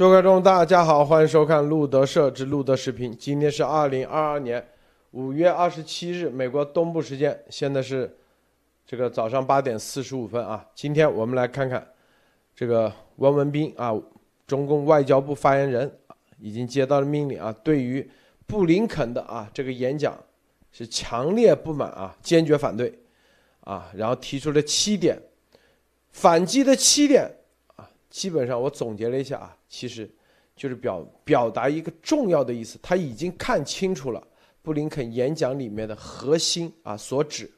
诸位观众，大家好，欢迎收看路德社之路德视频。今天是二零二二年五月二十七日，美国东部时间，现在是这个早上八点四十五分啊。今天我们来看看这个汪文斌啊，中共外交部发言人已经接到了命令啊，对于布林肯的啊这个演讲是强烈不满啊，坚决反对啊，然后提出了七点反击的七点啊。基本上我总结了一下啊，其实就是表表达一个重要的意思，他已经看清楚了布林肯演讲里面的核心啊所指，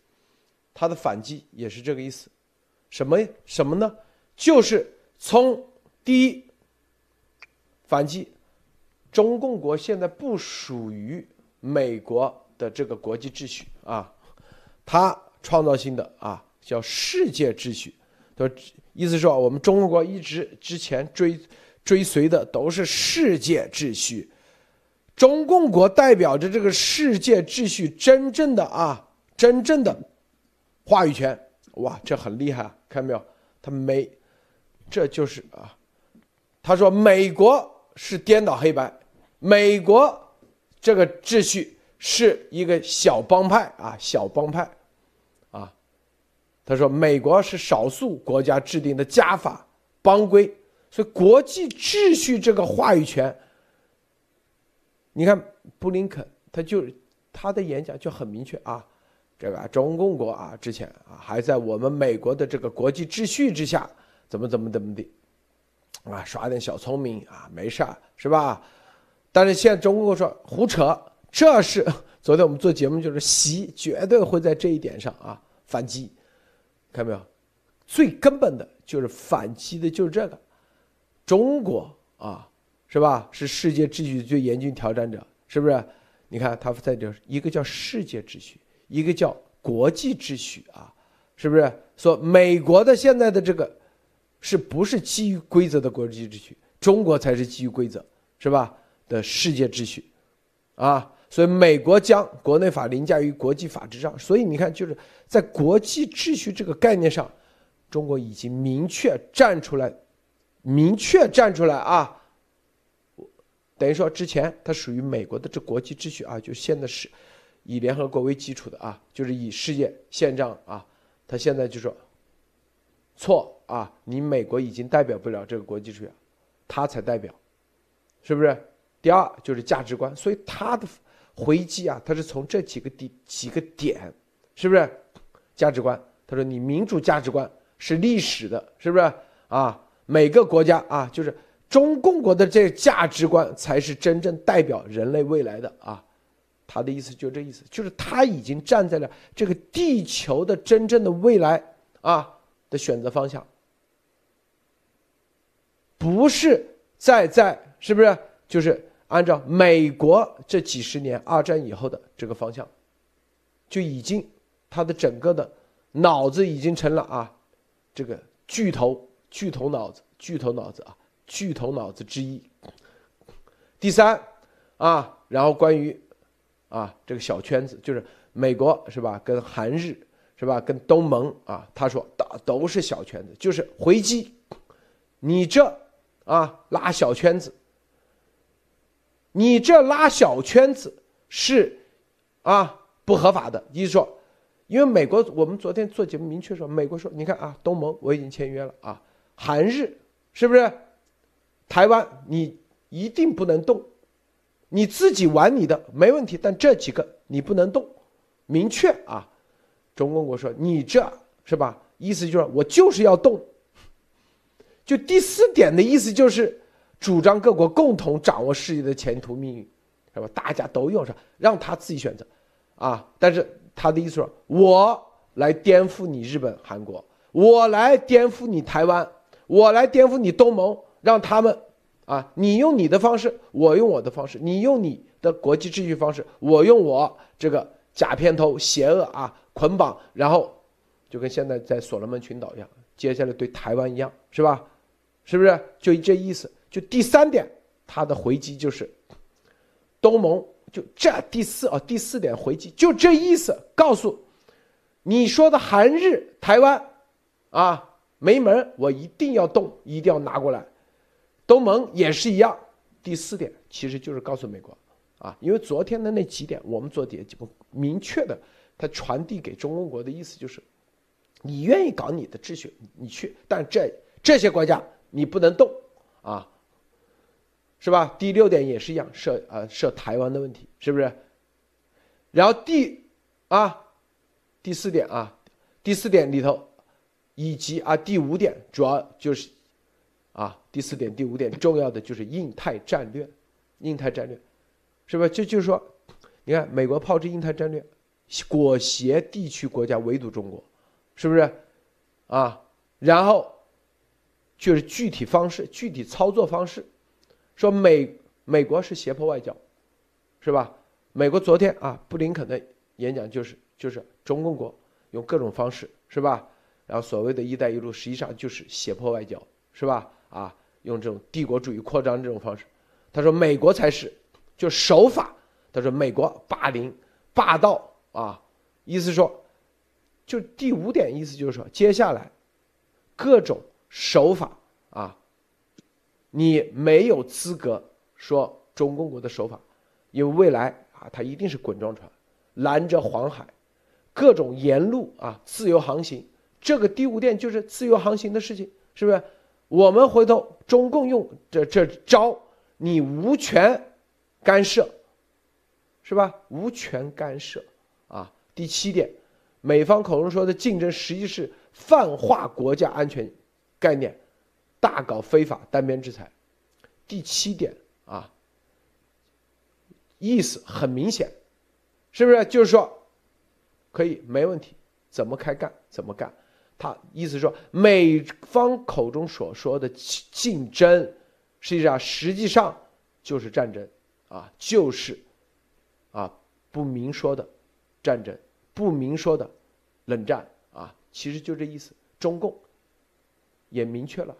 他的反击也是这个意思，什么什么呢？就是从第一反击，中共国现在不属于美国的这个国际秩序啊，他创造性的啊叫世界秩序，说。意思说，我们中国一直之前追追随的都是世界秩序，中共国代表着这个世界秩序真正的啊，真正的话语权。哇，这很厉害啊，看到没有？他没，这就是啊。他说美国是颠倒黑白，美国这个秩序是一个小帮派啊，小帮派啊。他说：“美国是少数国家制定的家法邦规，所以国际秩序这个话语权，你看布林肯，他就他的演讲就很明确啊，这个中共国啊，之前啊还在我们美国的这个国际秩序之下，怎么怎么怎么的，啊耍点小聪明啊，没事是吧？但是现在中共说胡扯，这是 昨天我们做节目就是习绝对会在这一点上啊反击。”看到没有，最根本的就是反击的，就是这个，中国啊，是吧？是世界秩序最严峻挑战者，是不是？你看他在这一个叫世界秩序，一个叫国际秩序啊，是不是？说美国的现在的这个，是不是基于规则的国际秩序？中国才是基于规则，是吧？的世界秩序，啊。所以，美国将国内法凌驾于国际法之上。所以，你看，就是在国际秩序这个概念上，中国已经明确站出来，明确站出来啊！等于说，之前它属于美国的这国际秩序啊，就现在是以联合国为基础的啊，就是以世界宪章啊，他现在就说错啊，你美国已经代表不了这个国际秩序，他才代表，是不是？第二就是价值观，所以他的。回击啊，他是从这几个点几个点，是不是价值观？他说你民主价值观是历史的，是不是啊？每个国家啊，就是中共国的这价值观才是真正代表人类未来的啊。他的意思就这意思，就是他已经站在了这个地球的真正的未来啊的选择方向，不是在在是不是就是。按照美国这几十年二战以后的这个方向，就已经他的整个的脑子已经成了啊，这个巨头巨头脑子巨头脑子啊巨头脑子之一。第三啊，然后关于啊这个小圈子，就是美国是吧？跟韩日是吧？跟东盟啊，他说都都是小圈子，就是回击你这啊拉小圈子。你这拉小圈子是啊不合法的，意思说，因为美国我们昨天做节目明确说，美国说你看啊，东盟我已经签约了啊，韩日是不是？台湾你一定不能动，你自己玩你的没问题，但这几个你不能动，明确啊。中共国说你这是吧？意思就是我就是要动。就第四点的意思就是。主张各国共同掌握世界的前途命运，是吧？大家都用上，让他自己选择，啊！但是他的意思说，我来颠覆你日本、韩国，我来颠覆你台湾，我来颠覆你东盟，让他们，啊！你用你的方式，我用我的方式，你用你的国际秩序方式，我用我这个假片头、邪恶啊捆绑，然后就跟现在在所罗门群岛一样，接下来对台湾一样，是吧？是不是？就这意思。就第三点，他的回击就是东盟，就这第四啊，第四点回击就这意思，告诉你说的韩日台湾啊没门，我一定要动，一定要拿过来。东盟也是一样。第四点其实就是告诉美国，啊，因为昨天的那几点我们做底下节目明确的，它传递给中共国的意思就是，你愿意搞你的秩序，你去，但这这些国家你不能动，啊，是吧？第六点也是一样，涉啊涉台湾的问题，是不是？然后第啊第四点啊第四点里头，以及啊第五点主要就是。啊，第四点、第五点重要的就是印太战略，印太战略，是吧？这就是说，你看美国炮制印太战略，裹挟地区国家围堵中国，是不是？啊，然后就是具体方式、具体操作方式，说美美国是胁迫外交，是吧？美国昨天啊，布林肯的演讲就是就是中共国用各种方式，是吧？然后所谓的一带一路实际上就是胁迫外交，是吧？啊，用这种帝国主义扩张这种方式，他说美国才是，就手法。他说美国霸凌、霸道啊，意思说，就第五点意思就是说，接下来各种手法啊，你没有资格说中共国的手法，因为未来啊，它一定是滚装船，拦着黄海，各种沿路啊自由航行。这个第五点就是自由航行的事情，是不是？我们回头，中共用这这招，你无权干涉，是吧？无权干涉啊。第七点，美方口中说的竞争，实际是泛化国家安全概念，大搞非法单边制裁。第七点啊，意思很明显，是不是？就是说，可以没问题，怎么开干怎么干。他意思说，美方口中所说的竞争，实际上实际上就是战争，啊，就是啊不明说的战争，不明说的冷战，啊，其实就这意思。中共也明确了，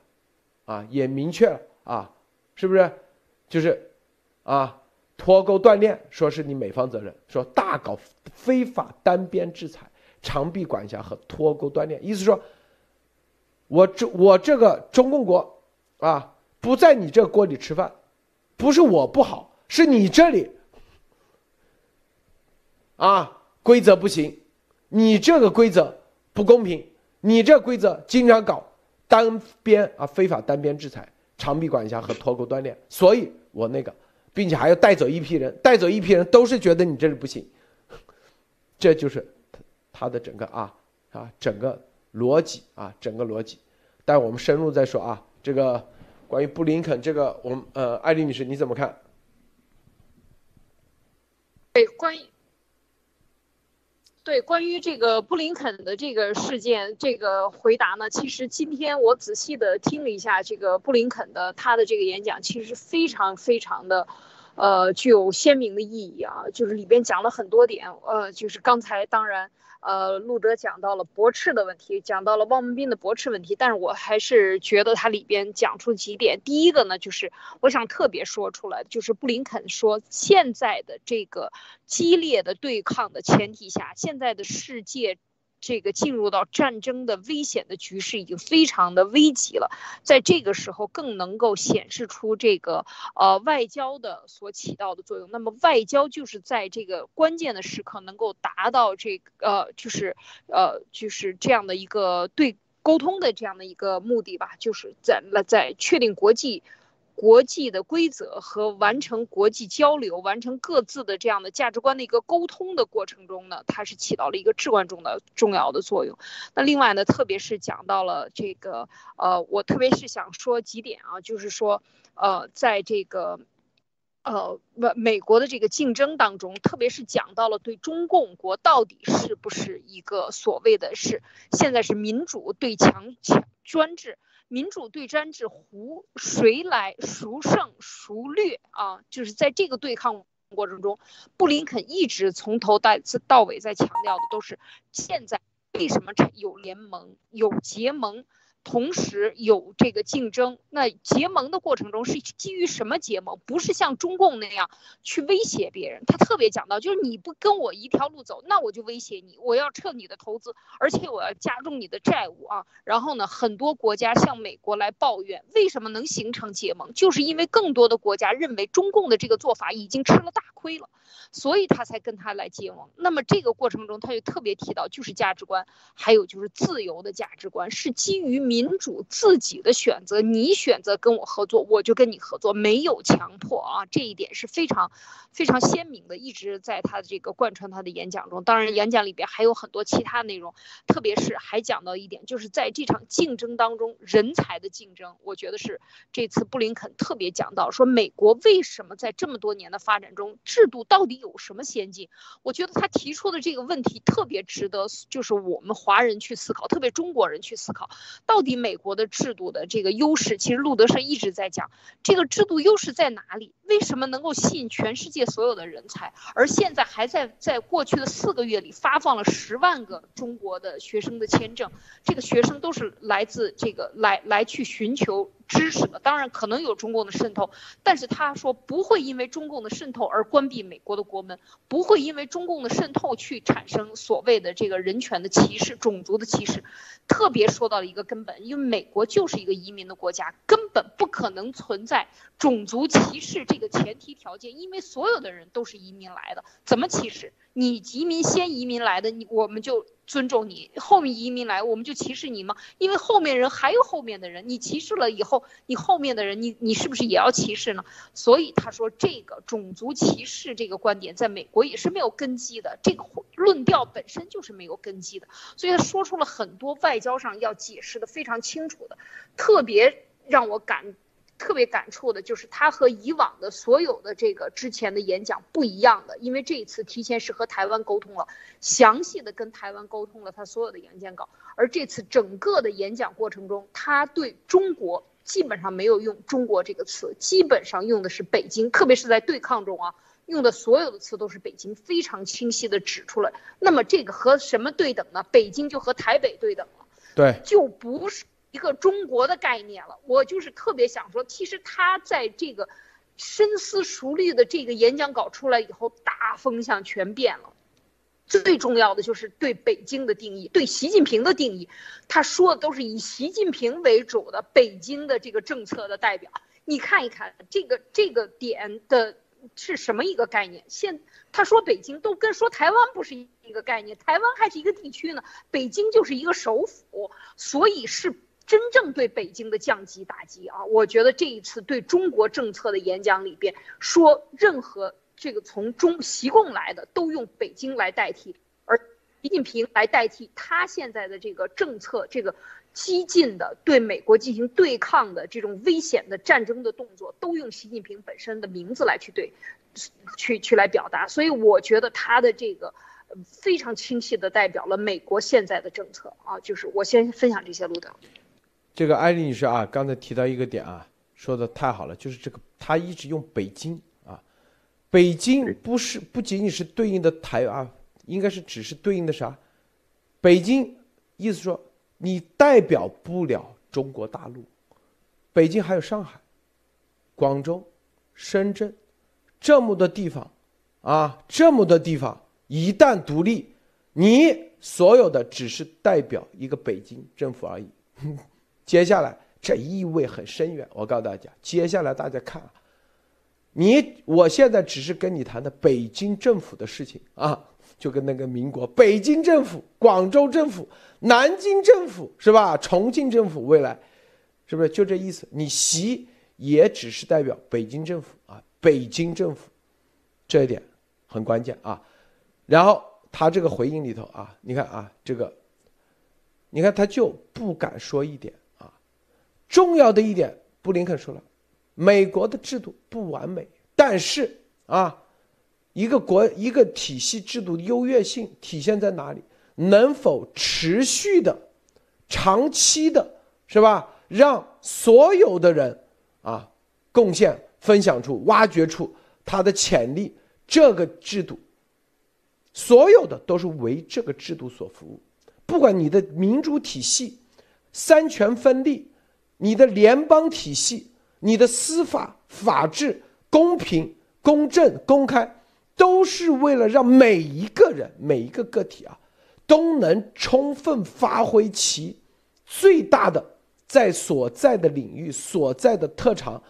啊，也明确了，啊，是不是？就是啊，脱钩断链，说是你美方责任，说大搞非法单边制裁。长臂管辖和脱钩断链，意思说，我这我这个中共国，啊，不在你这锅里吃饭，不是我不好，是你这里，啊，规则不行，你这个规则不公平，你这规则经常搞单边啊，非法单边制裁、长臂管辖和脱钩断链，所以我那个，并且还要带走一批人，带走一批人都是觉得你这里不行，这就是。他的整个啊啊整个逻辑啊整个逻辑，但我们深入再说啊。这个关于布林肯这个，我们呃艾丽女士你怎么看？对，关于对关于这个布林肯的这个事件，这个回答呢，其实今天我仔细的听了一下这个布林肯的他的这个演讲，其实非常非常的呃具有鲜明的意义啊，就是里边讲了很多点，呃，就是刚才当然。呃，路德讲到了驳斥的问题，讲到了汪文斌的驳斥问题，但是我还是觉得他里边讲出几点。第一个呢，就是我想特别说出来，就是布林肯说，现在的这个激烈的对抗的前提下，现在的世界。这个进入到战争的危险的局势已经非常的危急了，在这个时候更能够显示出这个呃外交的所起到的作用。那么外交就是在这个关键的时刻能够达到这个呃就是呃就是这样的一个对沟通的这样的一个目的吧，就是在在确定国际。国际的规则和完成国际交流、完成各自的这样的价值观的一个沟通的过程中呢，它是起到了一个至关重的重要的作用。那另外呢，特别是讲到了这个，呃，我特别是想说几点啊，就是说，呃，在这个，呃，美美国的这个竞争当中，特别是讲到了对中共国到底是不是一个所谓的是现在是民主对强强专制。民主对专制，胡谁来孰胜孰劣啊？就是在这个对抗过程中，布林肯一直从头到到尾在强调的都是：现在为什么有联盟、有结盟，同时有这个竞争，那结盟的过程中是基于什么结盟？不是像中共那样去威胁别人。他特别讲到，就是你不跟我一条路走，那我就威胁你，我要撤你的投资，而且我要加重你的债务啊。然后呢，很多国家向美国来抱怨，为什么能形成结盟？就是因为更多的国家认为中共的这个做法已经吃了大亏了，所以他才跟他来结盟。那么这个过程中，他就特别提到，就是价值观，还有就是自由的价值观，是基于。民主自己的选择，你选择跟我合作，我就跟你合作，没有强迫啊，这一点是非常非常鲜明的，一直在他的这个贯穿他的演讲中。当然，演讲里边还有很多其他内容，特别是还讲到一点，就是在这场竞争当中，人才的竞争，我觉得是这次布林肯特别讲到，说美国为什么在这么多年的发展中，制度到底有什么先进？我觉得他提出的这个问题特别值得，就是我们华人去思考，特别中国人去思考，到。比美国的制度的这个优势，其实路德胜一直在讲，这个制度优势在哪里？为什么能够吸引全世界所有的人才？而现在还在在过去的四个月里发放了十万个中国的学生的签证，这个学生都是来自这个来来去寻求。知识的，当然可能有中共的渗透，但是他说不会因为中共的渗透而关闭美国的国门，不会因为中共的渗透去产生所谓的这个人权的歧视、种族的歧视。特别说到了一个根本，因为美国就是一个移民的国家，根本不可能存在种族歧视这个前提条件，因为所有的人都是移民来的，怎么歧视？你移民先移民来的，你我们就。尊重你，后面移民来我们就歧视你吗？因为后面人还有后面的人，你歧视了以后，你后面的人，你你是不是也要歧视呢？所以他说这个种族歧视这个观点在美国也是没有根基的，这个论调本身就是没有根基的。所以他说出了很多外交上要解释的非常清楚的，特别让我感。特别感触的就是他和以往的所有的这个之前的演讲不一样的，因为这一次提前是和台湾沟通了，详细的跟台湾沟通了他所有的演讲稿，而这次整个的演讲过程中，他对中国基本上没有用“中国”这个词，基本上用的是北京，特别是在对抗中啊，用的所有的词都是北京，非常清晰的指出来。那么这个和什么对等呢？北京就和台北对等了，对，就不是。一个中国的概念了，我就是特别想说，其实他在这个深思熟虑的这个演讲稿出来以后，大风向全变了。最重要的就是对北京的定义，对习近平的定义，他说的都是以习近平为主的北京的这个政策的代表。你看一看这个这个点的是什么一个概念？现他说北京都跟说台湾不是一个概念，台湾还是一个地区呢，北京就是一个首府，所以是。真正对北京的降级打击啊，我觉得这一次对中国政策的演讲里边说，任何这个从中习共来的都用北京来代替，而习近平来代替他现在的这个政策，这个激进的对美国进行对抗的这种危险的战争的动作，都用习近平本身的名字来去对，去去来表达。所以我觉得他的这个非常清晰的代表了美国现在的政策啊，就是我先分享这些，路德。这个艾丽女士啊，刚才提到一个点啊，说的太好了，就是这个她一直用北京啊，北京不是不仅仅是对应的台啊，应该是只是对应的啥？北京意思说你代表不了中国大陆，北京还有上海、广州、深圳这么多地方啊，这么多地方一旦独立，你所有的只是代表一个北京政府而已。接下来这意味很深远，我告诉大家，接下来大家看啊，你我现在只是跟你谈的北京政府的事情啊，就跟那个民国北京政府、广州政府、南京政府是吧？重庆政府未来是不是就这意思？你习也只是代表北京政府啊，北京政府这一点很关键啊。然后他这个回应里头啊，你看啊，这个，你看他就不敢说一点。重要的一点，布林肯说了，美国的制度不完美，但是啊，一个国一个体系制度的优越性体现在哪里？能否持续的、长期的，是吧？让所有的人啊贡献、分享出、挖掘出它的潜力？这个制度，所有的都是为这个制度所服务，不管你的民主体系。三权分立，你的联邦体系，你的司法法治公平、公正、公开，都是为了让每一个人、每一个个体啊，都能充分发挥其最大的在所在的领域、所在的特长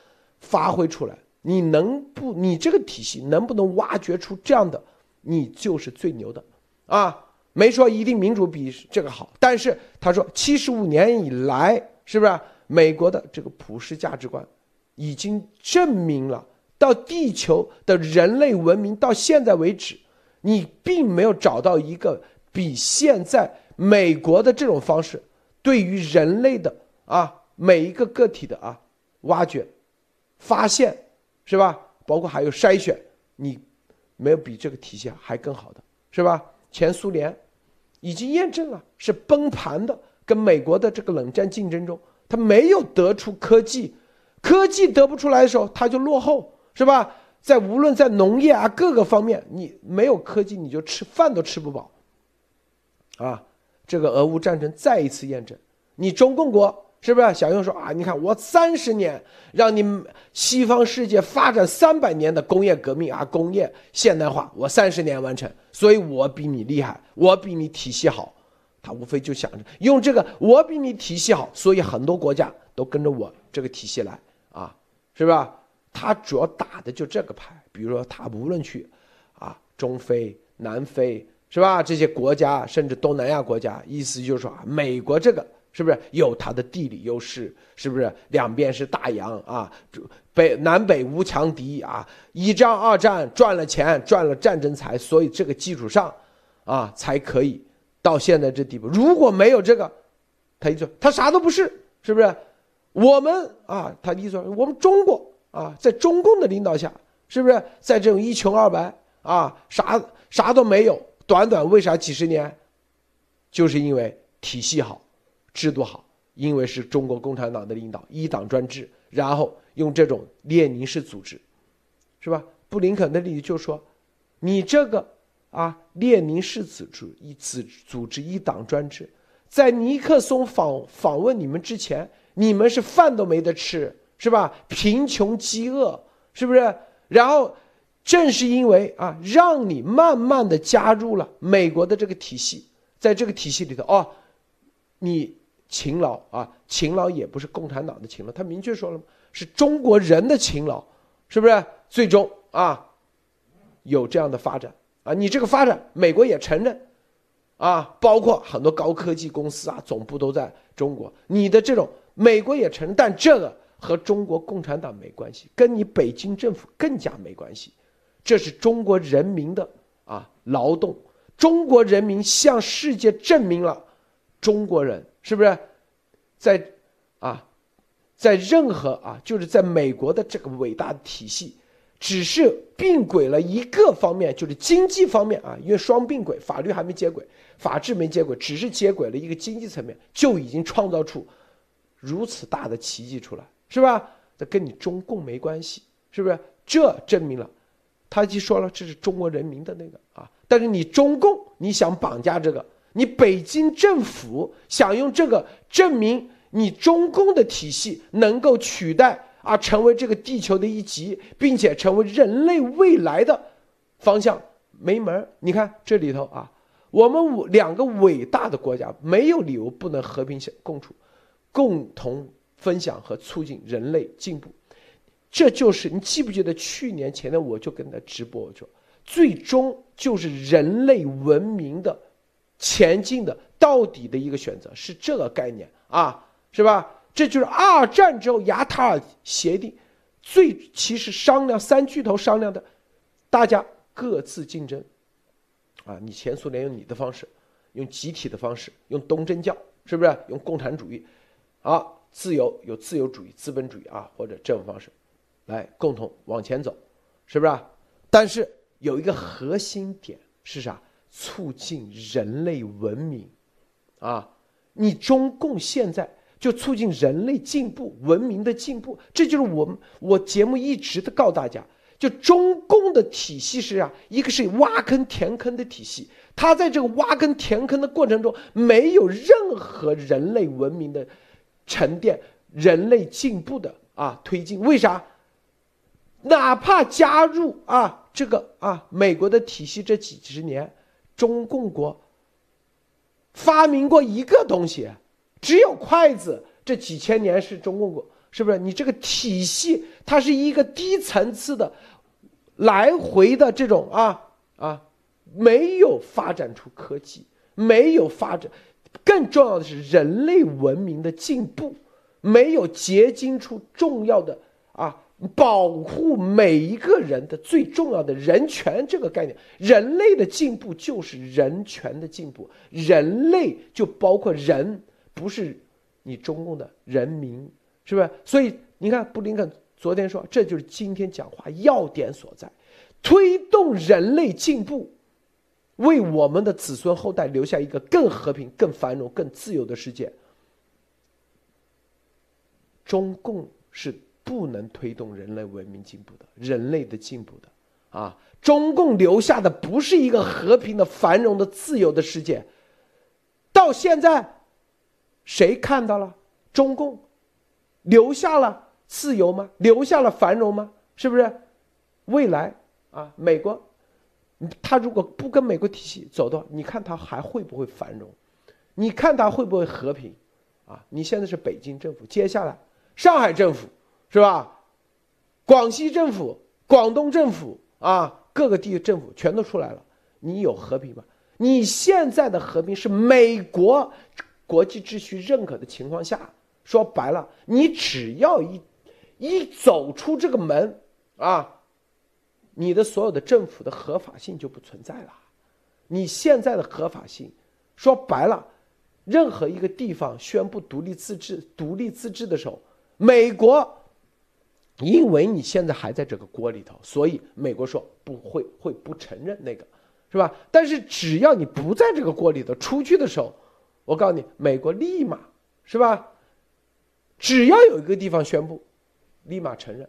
发挥出来。你能不？你这个体系能不能挖掘出这样的？你就是最牛的，啊，没说一定民主比这个好，但是他说七十五年以来，是不是美国的这个普世价值观，已经证明了，到地球的人类文明到现在为止，你并没有找到一个比现在美国的这种方式，对于人类的啊每一个个体的啊挖掘、发现，是吧？包括还有筛选，你。没有比这个体系还更好的，是吧？前苏联已经验证了是崩盘的，跟美国的这个冷战竞争中，它没有得出科技，科技得不出来的时候，它就落后，是吧？在无论在农业啊各个方面，你没有科技，你就吃饭都吃不饱，啊！这个俄乌战争再一次验证，你中共国。是不是小用说啊？你看我三十年让你西方世界发展三百年的工业革命啊，工业现代化，我三十年完成，所以我比你厉害，我比你体系好。他无非就想着用这个，我比你体系好，所以很多国家都跟着我这个体系来啊，是吧？他主要打的就这个牌。比如说他无论去啊中非、南非，是吧？这些国家甚至东南亚国家，意思就是说啊，美国这个。是不是有它的地理优势？是不是两边是大洋啊？北南北无强敌啊！一战二战赚了钱，赚了战争财，所以这个基础上，啊，才可以到现在这地步。如果没有这个，他一说他啥都不是，是不是？我们啊，他一说我们中国啊，在中共的领导下，是不是在这种一穷二白啊，啥啥都没有？短短为啥几十年？就是因为体系好。制度好，因为是中国共产党的领导，一党专制，然后用这种列宁式组织，是吧？布林肯的例子就说，你这个啊，列宁式组织一组组织一党专制，在尼克松访访问你们之前，你们是饭都没得吃，是吧？贫穷饥饿，是不是？然后正是因为啊，让你慢慢的加入了美国的这个体系，在这个体系里头哦，你。勤劳啊，勤劳也不是共产党的勤劳，他明确说了吗？是中国人的勤劳，是不是？最终啊，有这样的发展啊，你这个发展，美国也承认，啊，包括很多高科技公司啊，总部都在中国，你的这种美国也承认，但这个和中国共产党没关系，跟你北京政府更加没关系，这是中国人民的啊劳动，中国人民向世界证明了中国人。是不是，在，啊，在任何啊，就是在美国的这个伟大体系，只是并轨了一个方面，就是经济方面啊，因为双并轨，法律还没接轨，法治没接轨，只是接轨了一个经济层面，就已经创造出如此大的奇迹出来，是吧？这跟你中共没关系，是不是？这证明了，他就说了，这是中国人民的那个啊，但是你中共你想绑架这个。你北京政府想用这个证明你中共的体系能够取代啊，成为这个地球的一极，并且成为人类未来的方向，没门你看这里头啊，我们两个伟大的国家没有理由不能和平共处，共同分享和促进人类进步。这就是你记不记得去年前年我就跟他直播，我说最终就是人类文明的。前进的到底的一个选择是这个概念啊，是吧？这就是二战之后雅塔尔协定，最其实商量三巨头商量的，大家各自竞争，啊，你前苏联用你的方式，用集体的方式，用东正教是不是？用共产主义，啊，自由有自由主义、资本主义啊，或者这种方式，来共同往前走，是不是？但是有一个核心点是啥？促进人类文明，啊，你中共现在就促进人类进步、文明的进步，这就是我们我节目一直的告诉大家，就中共的体系是啊，一个是挖坑填坑的体系，它在这个挖坑填坑的过程中，没有任何人类文明的沉淀、人类进步的啊推进。为啥？哪怕加入啊这个啊美国的体系这几十年，中共国发明过一个东西，只有筷子。这几千年是中共国，是不是？你这个体系，它是一个低层次的。来回的这种啊啊，没有发展出科技，没有发展，更重要的是人类文明的进步，没有结晶出重要的啊，保护每一个人的最重要的人权这个概念。人类的进步就是人权的进步，人类就包括人，不是你中共的人民，是不是？所以你看布林肯。昨天说，这就是今天讲话要点所在，推动人类进步，为我们的子孙后代留下一个更和平、更繁荣、更自由的世界。中共是不能推动人类文明进步的，人类的进步的啊！中共留下的不是一个和平的、繁荣的、自由的世界。到现在，谁看到了中共留下了？自由吗？留下了繁荣吗？是不是？未来啊，美国，他如果不跟美国体系走的话，你看他还会不会繁荣？你看他会不会和平？啊，你现在是北京政府，接下来上海政府是吧？广西政府、广东政府啊，各个地政府全都出来了，你有和平吗？你现在的和平是美国国际秩序认可的情况下，说白了，你只要一。一走出这个门，啊，你的所有的政府的合法性就不存在了。你现在的合法性，说白了，任何一个地方宣布独立自治、独立自治的时候，美国，因为你现在还在这个锅里头，所以美国说不会会不承认那个，是吧？但是只要你不在这个锅里头出去的时候，我告诉你，美国立马是吧？只要有一个地方宣布。立马承认，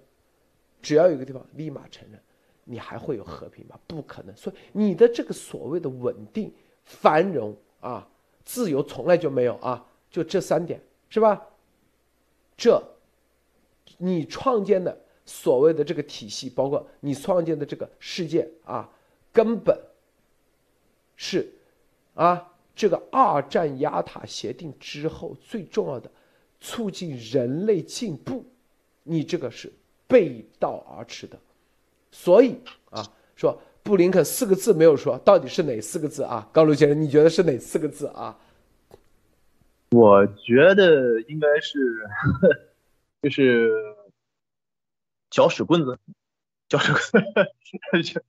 只要有一个地方立马承认，你还会有和平吗？不可能。所以你的这个所谓的稳定、繁荣啊、自由，从来就没有啊。就这三点是吧？这，你创建的所谓的这个体系，包括你创建的这个世界啊，根本是啊，这个二战亚塔协定之后最重要的促进人类进步。你这个是背道而驰的，所以啊，说布林肯四个字没有说，到底是哪四个字啊？高卢先生，你觉得是哪四个字啊？我觉得应该是，就是搅屎棍子，搅屎棍子。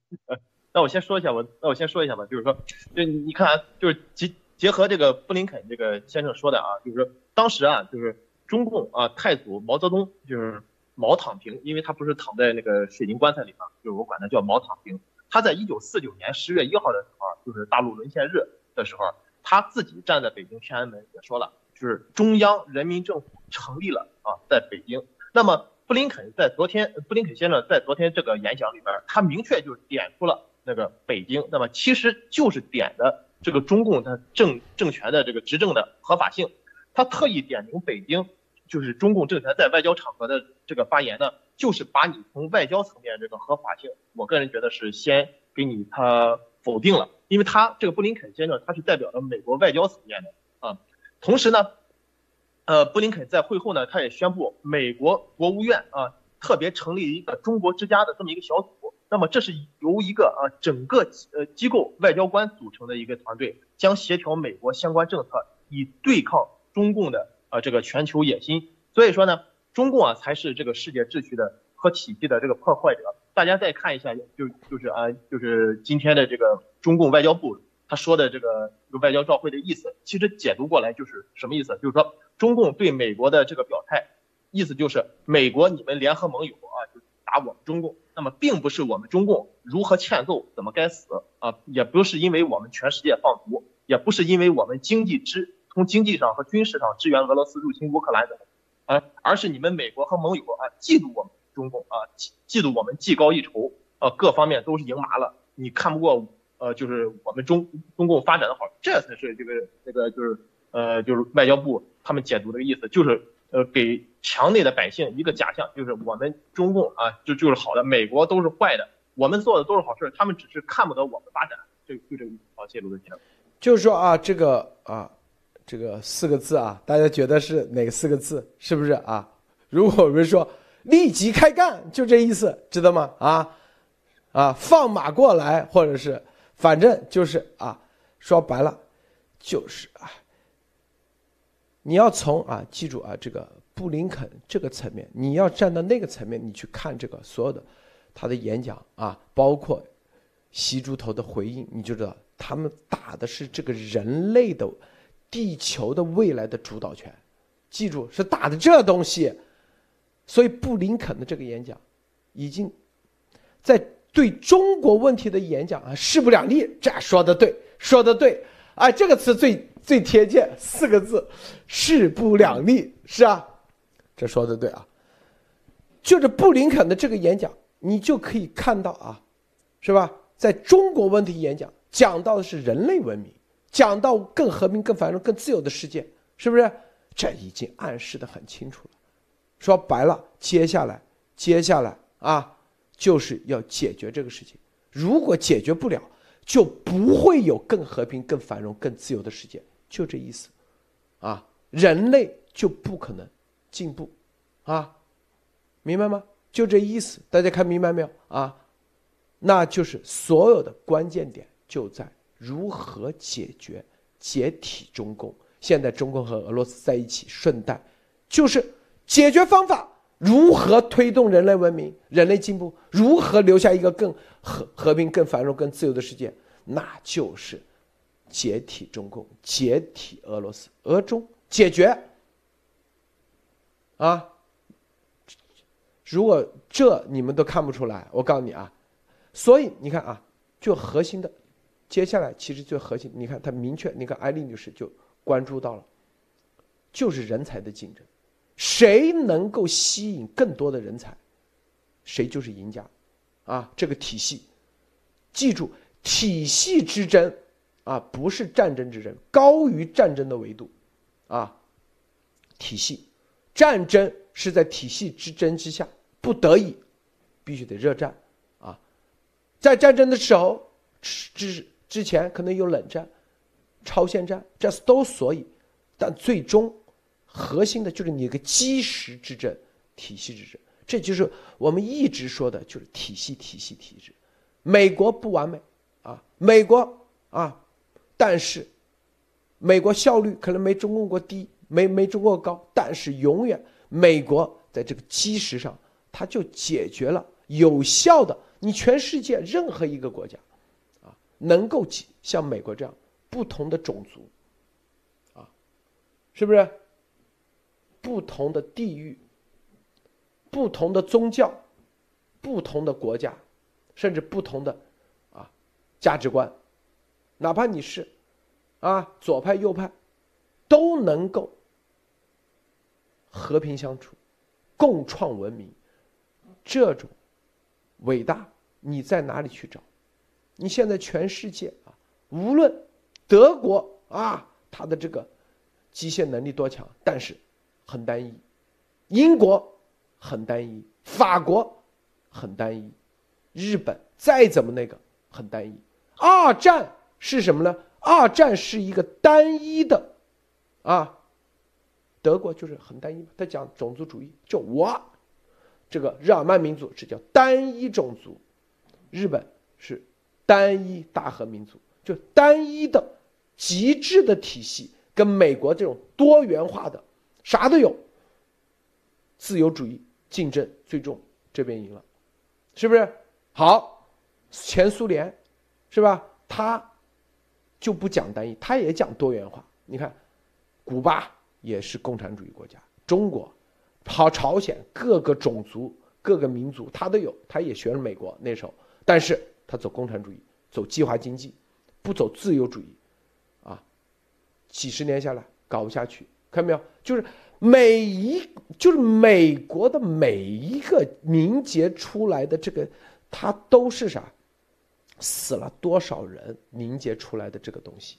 那我先说一下，我那我先说一下吧，就是说，就你看，就是结结合这个布林肯这个先生说的啊，就是说当时啊，就是。中共啊，太祖毛泽东就是毛躺平，因为他不是躺在那个水晶棺材里嘛，就是我管他叫毛躺平。他在一九四九年十月一号的时候，就是大陆沦陷日的时候，他自己站在北京天安门也说了，就是中央人民政府成立了啊，在北京。那么布林肯在昨天，布林肯先生在昨天这个演讲里边，他明确就是点出了那个北京，那么其实就是点的这个中共它政政权的这个执政的合法性。他特意点名北京，就是中共政权在外交场合的这个发言呢，就是把你从外交层面这个合法性，我个人觉得是先给你他否定了，因为他这个布林肯先生他是代表了美国外交层面的啊。同时呢，呃，布林肯在会后呢，他也宣布美国国务院啊特别成立一个中国之家的这么一个小组，那么这是由一个啊整个呃机构外交官组成的一个团队，将协调美国相关政策以对抗。中共的啊这个全球野心，所以说呢，中共啊才是这个世界秩序的和体系的这个破坏者。大家再看一下，就就是啊，就是今天的这个中共外交部他说的这个外交照会的意思，其实解读过来就是什么意思？就是说中共对美国的这个表态，意思就是美国你们联合盟友啊，打我们中共，那么并不是我们中共如何欠揍怎么该死啊，也不是因为我们全世界放毒，也不是因为我们经济支。从经济上和军事上支援俄罗斯入侵乌克兰的，啊，而是你们美国和盟友啊嫉妒我们，中共啊，嫉嫉妒我们技高一筹，呃，各方面都是赢麻了，你看不过呃，就是我们中中共发展的好，这才是这个这个就是呃，就是外交部他们解读的意思，就是呃，给墙内的百姓一个假象，就是我们中共啊，就就是好的，美国都是坏的，我们做的都是好事，他们只是看不得我们发展，就就这个。好，谢谢卢德先就是说啊，这个啊，这个四个字啊，大家觉得是哪四个字？是不是啊？如果我们说立即开干，就这意思，知道吗？啊啊，放马过来，或者是反正就是啊，说白了就是啊，你要从啊，记住啊，这个布林肯这个层面，你要站到那个层面，你去看这个所有的他的演讲啊，包括习猪头的回应，你就知道。他们打的是这个人类的、地球的未来的主导权，记住是打的这东西。所以布林肯的这个演讲，已经在对中国问题的演讲啊，势不两立。这说的对，说的对哎，这个词最最贴切，四个字，势不两立，是啊，这说的对啊。就是布林肯的这个演讲，你就可以看到啊，是吧？在中国问题演讲。讲到的是人类文明，讲到更和平、更繁荣、更自由的世界，是不是？这已经暗示的很清楚了。说白了，接下来，接下来啊，就是要解决这个事情。如果解决不了，就不会有更和平、更繁荣、更自由的世界。就这意思，啊，人类就不可能进步，啊，明白吗？就这意思，大家看明白没有？啊，那就是所有的关键点。就在如何解决解体中共。现在中共和俄罗斯在一起，顺带就是解决方法：如何推动人类文明、人类进步？如何留下一个更和和平、更繁荣、更自由的世界？那就是解体中共、解体俄罗斯、俄中解决。啊！如果这你们都看不出来，我告诉你啊，所以你看啊，就核心的。接下来，其实最核心，你看他明确，你看艾丽女士就关注到了，就是人才的竞争，谁能够吸引更多的人才，谁就是赢家，啊，这个体系，记住体系之争，啊，不是战争之争，高于战争的维度，啊，体系，战争是在体系之争之下，不得已，必须得热战，啊，在战争的时候，之。之前可能有冷战、超限战，这都所以，但最终核心的就是你一个基石之争、体系之争，这就是我们一直说的，就是体系、体系、体制。美国不完美啊，美国啊，但是美国效率可能没中国国低，没没中国高，但是永远美国在这个基石上，它就解决了有效的，你全世界任何一个国家。啊能够像美国这样不同的种族，啊，是不是？不同的地域、不同的宗教、不同的国家，甚至不同的啊价值观，哪怕你是啊左派右派，都能够和平相处，共创文明。这种伟大，你在哪里去找？你现在全世界啊，无论德国啊，它的这个机械能力多强，但是很单一；英国很单一，法国很单一，日本再怎么那个很单一。二战是什么呢？二战是一个单一的，啊，德国就是很单一，他讲种族主义，就我这个日耳曼民族是叫单一种族，日本是。单一大和民族就单一的极致的体系，跟美国这种多元化的啥都有，自由主义竞争最终这边赢了，是不是？好，前苏联是吧？他就不讲单一，他也讲多元化。你看，古巴也是共产主义国家，中国、好朝鲜各个种族、各个民族他都有，他也学了美国那时候，但是。他走共产主义，走计划经济，不走自由主义，啊，几十年下来搞不下去，看到没有？就是每一，就是美国的每一个凝结出来的这个，它都是啥？死了多少人凝结出来的这个东西，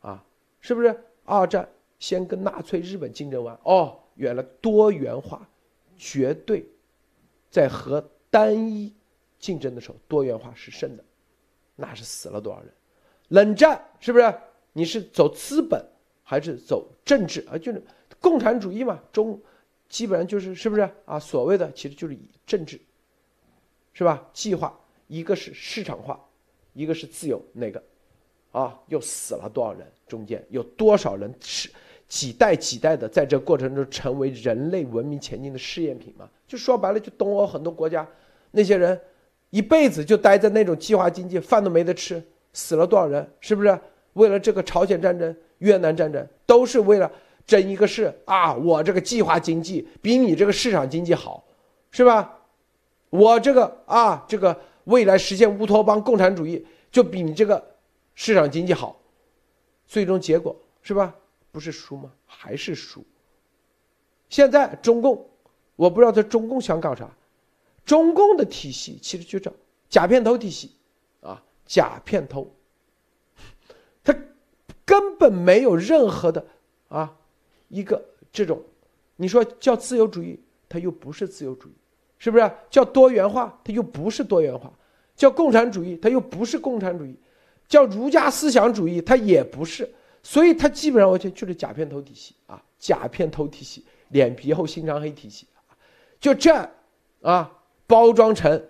啊，是不是？二战先跟纳粹日本竞争完，哦，原来多元化绝对在和单一竞争的时候，多元化是胜的，那是死了多少人？冷战是不是？你是走资本还是走政治啊？就是共产主义嘛，中基本上就是是不是啊？所谓的其实就是以政治，是吧？计划一个是市场化，一个是自由，哪个？啊，又死了多少人？中间有多少人是几代几代的在这过程中成为人类文明前进的试验品嘛？就说白了，就东欧很多国家那些人一辈子就待在那种计划经济，饭都没得吃。死了多少人？是不是为了这个朝鲜战争、越南战争，都是为了争一个事啊？我这个计划经济比你这个市场经济好，是吧？我这个啊，这个未来实现乌托邦共产主义就比你这个市场经济好，最终结果是吧？不是输吗？还是输？现在中共，我不知道他中共想搞啥，中共的体系其实就叫假片头体系。啊假片头，根本没有任何的啊，一个这种，你说叫自由主义，它又不是自由主义，是不是？叫多元化，它又不是多元化；叫共产主义，它又不是共产主义；叫儒家思想主义，它也不是。所以它基本上我觉得就是假片头体系啊，假片头体系，脸皮厚心肠黑体系，就这啊，包装成，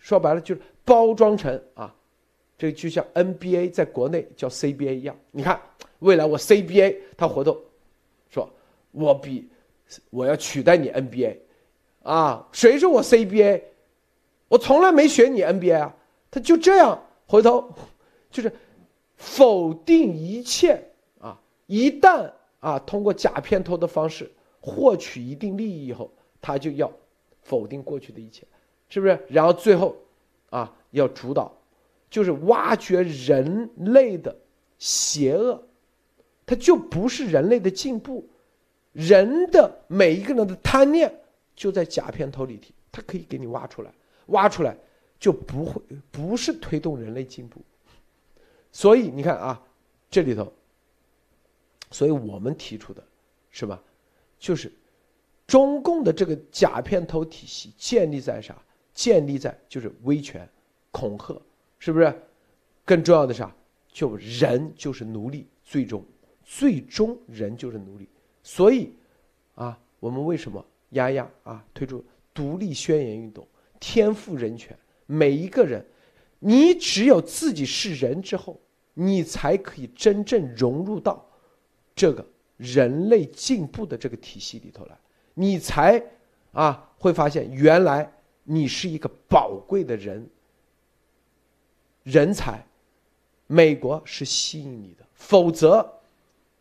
说白了就是。包装成啊，这个就像 NBA 在国内叫 CBA 一样。你看，未来我 CBA，他回头说，我比我要取代你 NBA，啊，谁是我 CBA？我从来没选你 NBA 啊。他就这样回头，就是否定一切啊。一旦啊通过假片头的方式获取一定利益以后，他就要否定过去的一切，是不是？然后最后。啊，要主导，就是挖掘人类的邪恶，它就不是人类的进步，人的每一个人的贪念就在假片头里头，它可以给你挖出来，挖出来就不会不是推动人类进步，所以你看啊，这里头，所以我们提出的是吧，就是中共的这个假片头体系建立在啥？建立在就是威权、恐吓，是不是？更重要的是啊？就人就是奴隶，最终，最终人就是奴隶。所以，啊，我们为什么丫丫啊推出独立宣言运动？天赋人权，每一个人，你只有自己是人之后，你才可以真正融入到这个人类进步的这个体系里头来，你才啊会发现原来。你是一个宝贵的人，人才，美国是吸引你的，否则，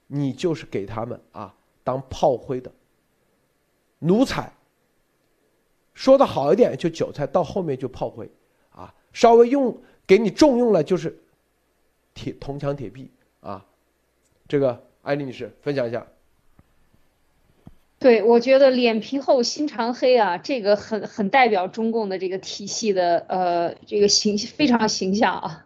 你就是给他们啊当炮灰的奴才。说的好一点，就韭菜，到后面就炮灰，啊，稍微用给你重用了，就是铁铜墙铁壁啊。这个艾丽女士分享一下。对，我觉得脸皮厚心肠黑啊，这个很很代表中共的这个体系的呃这个形非常形象啊，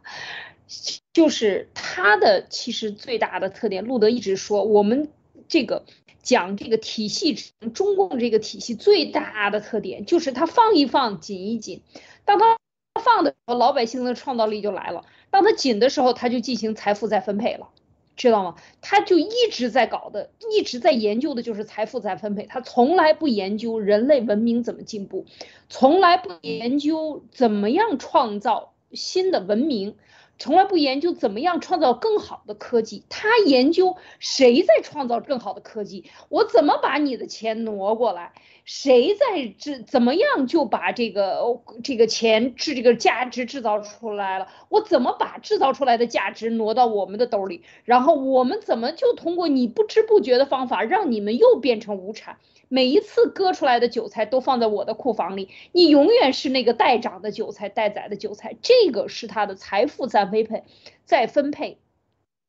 就是他的其实最大的特点，路德一直说我们这个讲这个体系，中共这个体系最大的特点就是他放一放紧一紧，当他放的时候，老百姓的创造力就来了；当他紧的时候，他就进行财富再分配了。知道吗？他就一直在搞的，一直在研究的就是财富再分配。他从来不研究人类文明怎么进步，从来不研究怎么样创造新的文明，从来不研究怎么样创造更好的科技。他研究谁在创造更好的科技，我怎么把你的钱挪过来。谁在制怎么样就把这个这个钱制这个价值制造出来了？我怎么把制造出来的价值挪到我们的兜里？然后我们怎么就通过你不知不觉的方法，让你们又变成无产？每一次割出来的韭菜都放在我的库房里，你永远是那个待长的韭菜、待宰的韭菜。这个是他的财富在分配、再分配。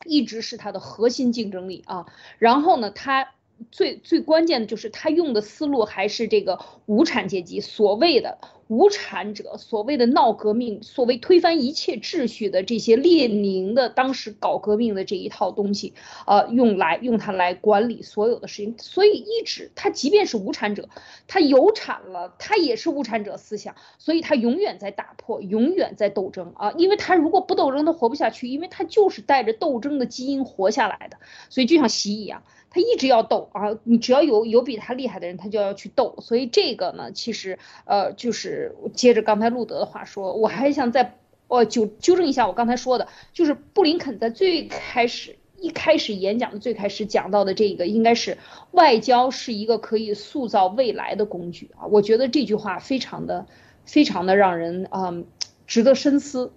一直是它的核心竞争力啊。然后呢，它最最关键的就是他用的思路还是这个无产阶级所谓的。无产者所谓的闹革命，所谓推翻一切秩序的这些列宁的当时搞革命的这一套东西，呃，用来用它来管理所有的事情。所以一直他即便是无产者，他有产了，他也是无产者思想，所以他永远在打破，永远在斗争啊！因为他如果不斗争，他活不下去，因为他就是带着斗争的基因活下来的，所以就像习一样。他一直要斗啊，你只要有有比他厉害的人，他就要去斗。所以这个呢，其实呃，就是接着刚才路德的话说，我还想再呃纠纠正一下我刚才说的，就是布林肯在最开始一开始演讲的最开始讲到的这个，应该是外交是一个可以塑造未来的工具啊。我觉得这句话非常的非常的让人嗯值得深思。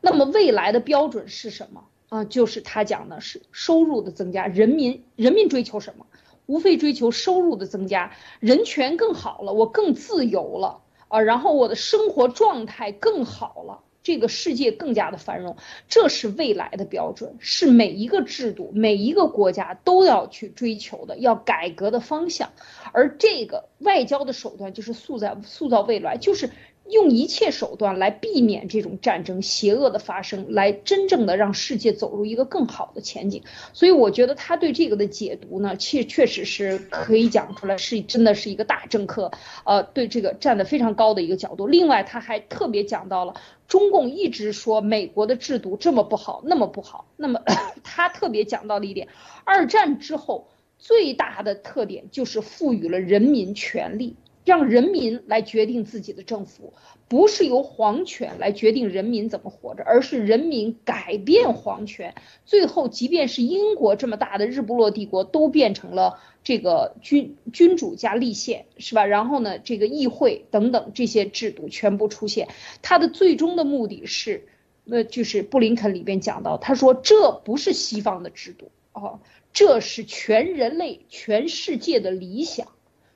那么未来的标准是什么？啊，就是他讲的是收入的增加，人民人民追求什么？无非追求收入的增加，人权更好了，我更自由了啊，然后我的生活状态更好了，这个世界更加的繁荣，这是未来的标准，是每一个制度、每一个国家都要去追求的，要改革的方向。而这个外交的手段就是塑造塑造未来，就是。用一切手段来避免这种战争邪恶的发生，来真正的让世界走入一个更好的前景。所以我觉得他对这个的解读呢，确确实是可以讲出来，是真的是一个大政客，呃，对这个站得非常高的一个角度。另外，他还特别讲到了中共一直说美国的制度这么不好，那么不好。那么他特别讲到了一点，二战之后最大的特点就是赋予了人民权利。让人民来决定自己的政府，不是由皇权来决定人民怎么活着，而是人民改变皇权。最后，即便是英国这么大的日不落帝国，都变成了这个君君主加立宪，是吧？然后呢，这个议会等等这些制度全部出现，它的最终的目的是，那就是布林肯里边讲到，他说这不是西方的制度哦，这是全人类、全世界的理想。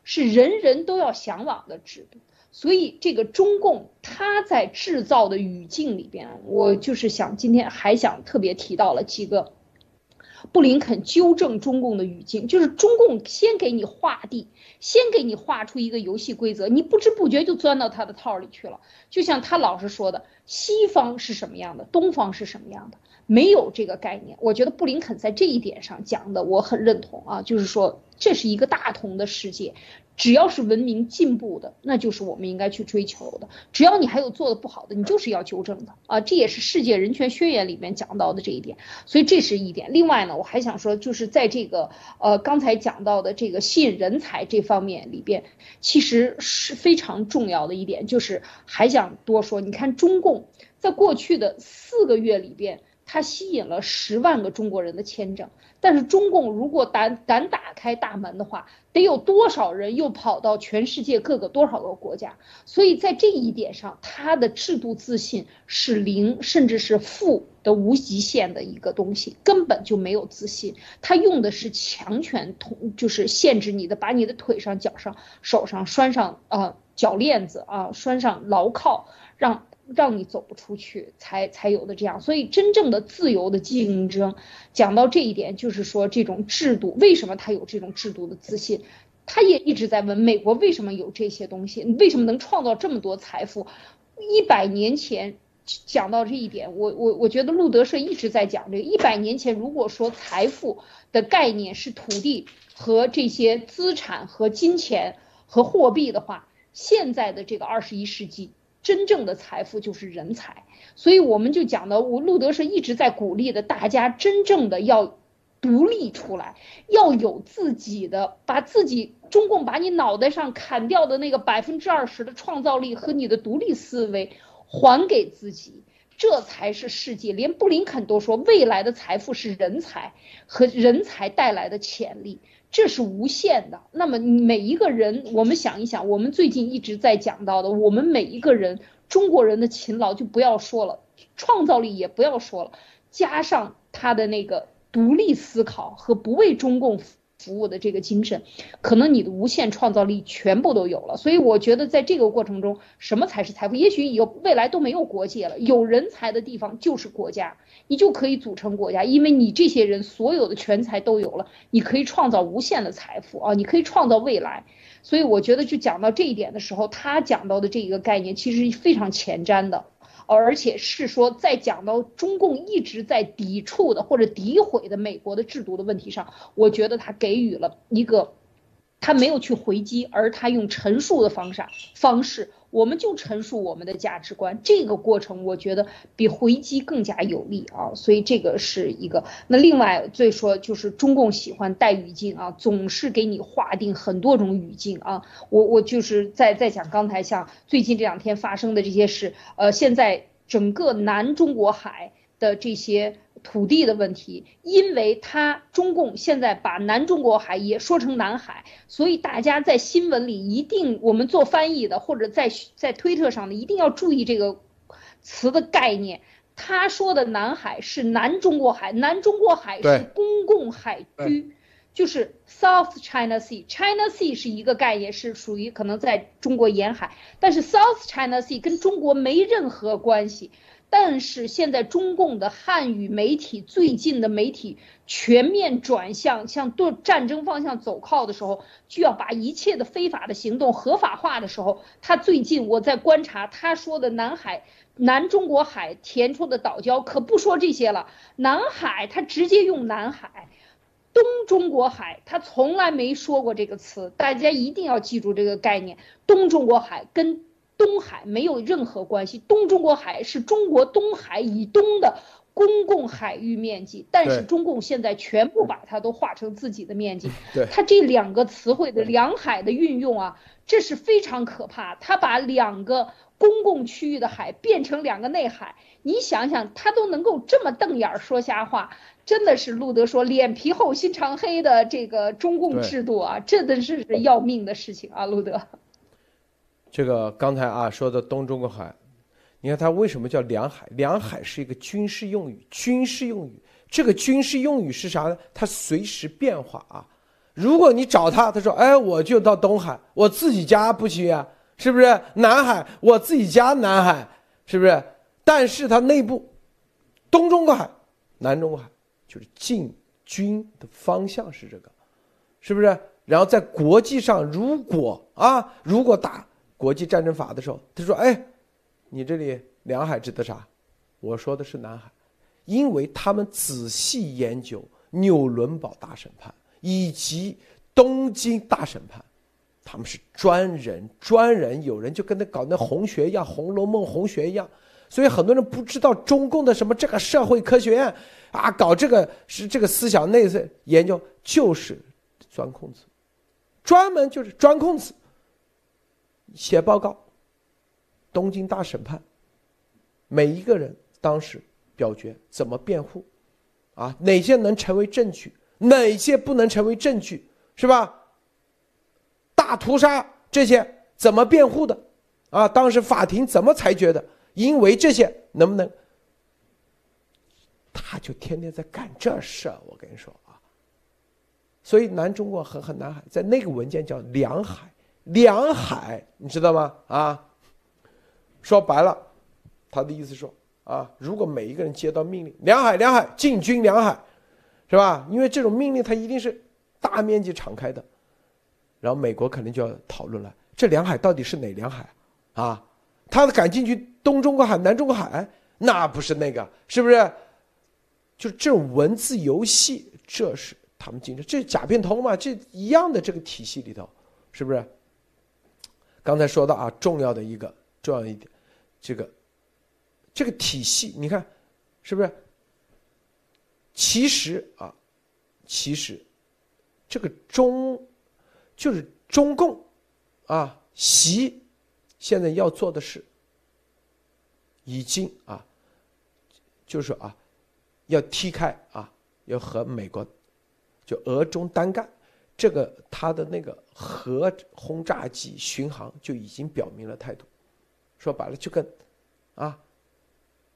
是人人都要向往的制度，所以这个中共他在制造的语境里边，我就是想今天还想特别提到了几个，布林肯纠正中共的语境，就是中共先给你画地，先给你画出一个游戏规则，你不知不觉就钻到他的套里去了。就像他老是说的，西方是什么样的，东方是什么样的，没有这个概念。我觉得布林肯在这一点上讲的我很认同啊，就是说。这是一个大同的世界，只要是文明进步的，那就是我们应该去追求的。只要你还有做的不好的，你就是要纠正的啊！这也是世界人权宣言里面讲到的这一点。所以这是一点。另外呢，我还想说，就是在这个呃刚才讲到的这个吸引人才这方面里边，其实是非常重要的一点，就是还想多说。你看，中共在过去的四个月里边。他吸引了十万个中国人的签证，但是中共如果敢敢打开大门的话，得有多少人又跑到全世界各个多少个国家？所以在这一点上，他的制度自信是零，甚至是负的无极限的一个东西，根本就没有自信。他用的是强权统，就是限制你的，把你的腿上、脚上、手上拴上啊脚链子啊，拴上牢铐，让。让你走不出去，才才有的这样。所以真正的自由的竞争，讲到这一点，就是说这种制度为什么他有这种制度的自信？他也一直在问美国为什么有这些东西，为什么能创造这么多财富？一百年前讲到这一点，我我我觉得路德社一直在讲这个。一百年前如果说财富的概念是土地和这些资产和金钱和货币的话，现在的这个二十一世纪。真正的财富就是人才，所以我们就讲的，我路德是一直在鼓励的，大家真正的要独立出来，要有自己的，把自己中共把你脑袋上砍掉的那个百分之二十的创造力和你的独立思维还给自己，这才是世界。连布林肯都说，未来的财富是人才和人才带来的潜力。这是无限的。那么每一个人，我们想一想，我们最近一直在讲到的，我们每一个人，中国人的勤劳就不要说了，创造力也不要说了，加上他的那个独立思考和不为中共服务的这个精神，可能你的无限创造力全部都有了。所以我觉得在这个过程中，什么才是财富？也许有未来都没有国界了，有人才的地方就是国家，你就可以组成国家，因为你这些人所有的全才都有了，你可以创造无限的财富啊，你可以创造未来。所以我觉得就讲到这一点的时候，他讲到的这一个概念其实是非常前瞻的。而且是说，在讲到中共一直在抵触的或者诋毁的美国的制度的问题上，我觉得他给予了一个，他没有去回击，而他用陈述的方式方式。我们就陈述我们的价值观，这个过程我觉得比回击更加有利啊，所以这个是一个。那另外再说就是中共喜欢带语境啊，总是给你划定很多种语境啊。我我就是在在讲刚才像最近这两天发生的这些事，呃，现在整个南中国海的这些。土地的问题，因为他中共现在把南中国海也说成南海，所以大家在新闻里一定，我们做翻译的或者在在推特上的一定要注意这个词的概念。他说的南海是南中国海，南中国海是公共海区，就是 South China Sea。China Sea 是一个概念，是属于可能在中国沿海，但是 South China Sea 跟中国没任何关系。但是现在中共的汉语媒体最近的媒体全面转向向对战争方向走靠的时候，就要把一切的非法的行动合法化的时候，他最近我在观察他说的南海、南中国海填出的岛礁可不说这些了，南海他直接用南海，东中国海他从来没说过这个词，大家一定要记住这个概念，东中国海跟。东海没有任何关系，东中国海是中国东海以东的公共海域面积，但是中共现在全部把它都划成自己的面积。对，它这两个词汇的两海的运用啊，这是非常可怕。它把两个公共区域的海变成两个内海，你想想，他都能够这么瞪眼儿说瞎话，真的是路德说脸皮厚心肠黑的这个中共制度啊，真的是要命的事情啊，路德。这个刚才啊说的东中国海，你看它为什么叫两海？两海是一个军事用语，军事用语。这个军事用语是啥呢？它随时变化啊。如果你找他，他说：“哎，我就到东海，我自己家不行啊，是不是？南海，我自己家南海，是不是？但是它内部，东中国海、南中国海就是进军的方向是这个，是不是？然后在国际上，如果啊，如果打。国际战争法的时候，他说：“哎，你这里两海指的啥？我说的是南海，因为他们仔细研究纽伦堡大审判以及东京大审判，他们是专人，专人有人就跟他搞那红学一样，《红楼梦》红学一样，所以很多人不知道中共的什么这个社会科学院啊，搞这个是这个思想内在研究就是钻空子，专门就是钻空子。”写报告，东京大审判，每一个人当时表决怎么辩护，啊，哪些能成为证据，哪些不能成为证据，是吧？大屠杀这些怎么辩护的，啊，当时法庭怎么裁决的？因为这些能不能？他就天天在干这事儿，我跟你说啊。所以南中国和和南海在那个文件叫两海。两海，你知道吗？啊，说白了，他的意思说啊，如果每一个人接到命令，两海两海进军两海，是吧？因为这种命令它一定是大面积敞开的，然后美国肯定就要讨论了，这两海到底是哪两海啊？他敢进去东中国海、南中国海，那不是那个，是不是？就这种文字游戏，这是他们竞争，这是假变通嘛？这一样的这个体系里头，是不是？刚才说到啊，重要的一个重要一点，这个这个体系，你看是不是？其实啊，其实这个中就是中共啊，习现在要做的事，已经啊，就是啊，要踢开啊，要和美国就俄中单干。这个他的那个核轰炸机巡航就已经表明了态度，说白了就跟，啊，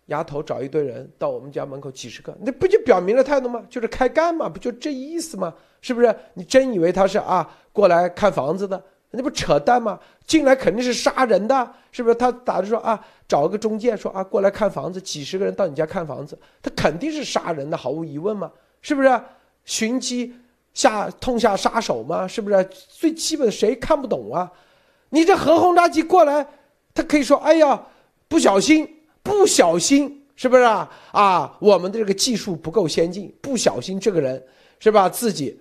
丫头找一堆人到我们家门口几十个，那不就表明了态度吗？就是开干嘛，不就这意思吗？是不是？你真以为他是啊过来看房子的？那不扯淡吗？进来肯定是杀人的，是不是？他打着说啊，找个中介说啊过来看房子，几十个人到你家看房子，他肯定是杀人的，毫无疑问嘛，是不是？寻机下痛下杀手嘛，是不是？最基本的谁看不懂啊？你这核轰炸机过来，他可以说哎呀不小心。不小心是不是啊？啊，我们的这个技术不够先进，不小心这个人是吧？自己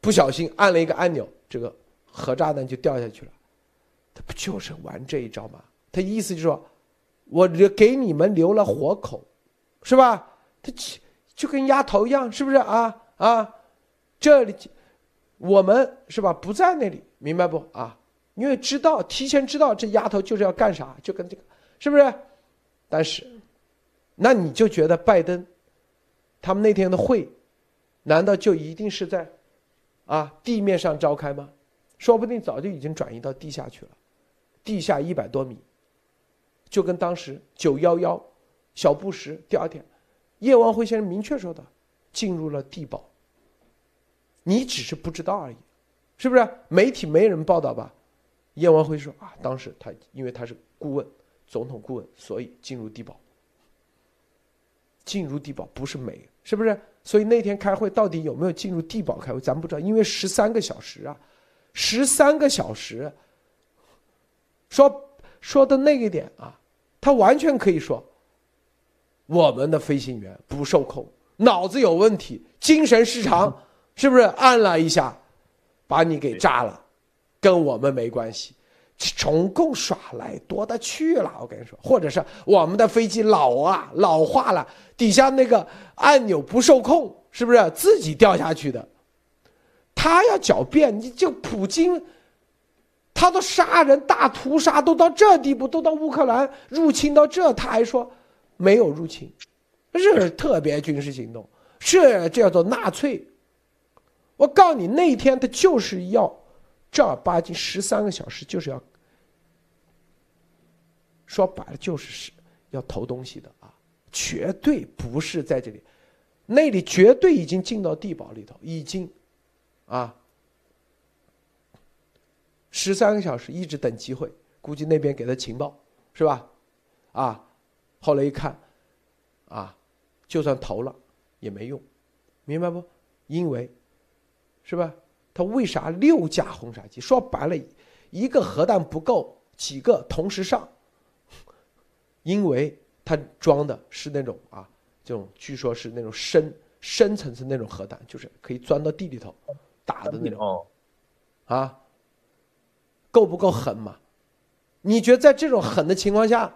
不小心按了一个按钮，这个核炸弹就掉下去了。他不就是玩这一招吗？他意思就是说，我留给你们留了活口，是吧？他就跟丫头一样，是不是啊？啊，这里我们是吧？不在那里，明白不啊？因为知道提前知道这丫头就是要干啥，就跟这个。是不是？但是，那你就觉得拜登他们那天的会，难道就一定是在啊地面上召开吗？说不定早就已经转移到地下去了，地下一百多米，就跟当时九幺幺小布什第二天，叶王辉先生明确说的，进入了地堡。你只是不知道而已，是不是？媒体没人报道吧？叶王辉说啊，当时他因为他是顾问。总统顾问，所以进入地堡。进入地堡不是美，是不是？所以那天开会到底有没有进入地堡开会，咱不知道，因为十三个小时啊，十三个小时。说说的那个点啊，他完全可以说，我们的飞行员不受控，脑子有问题，精神失常，是不是？按了一下，把你给炸了，跟我们没关系。中共耍赖多的去了，我跟你说，或者是我们的飞机老啊老化了，底下那个按钮不受控，是不是自己掉下去的？他要狡辩，你就普京，他都杀人大屠杀都到这地步，都到乌克兰入侵到这，他还说没有入侵，这是特别军事行动，是叫做纳粹。我告诉你，那天他就是要。正儿八经十三个小时就是要，说白了就是是要投东西的啊，绝对不是在这里，那里绝对已经进到地堡里头，已经，啊，十三个小时一直等机会，估计那边给他情报是吧？啊，后来一看，啊，就算投了也没用，明白不？因为，是吧？他为啥六架轰炸机？说白了，一个核弹不够，几个同时上。因为他装的是那种啊，这种据说是那种深深层次那种核弹，就是可以钻到地里头打的那种。啊，够不够狠嘛？你觉得在这种狠的情况下，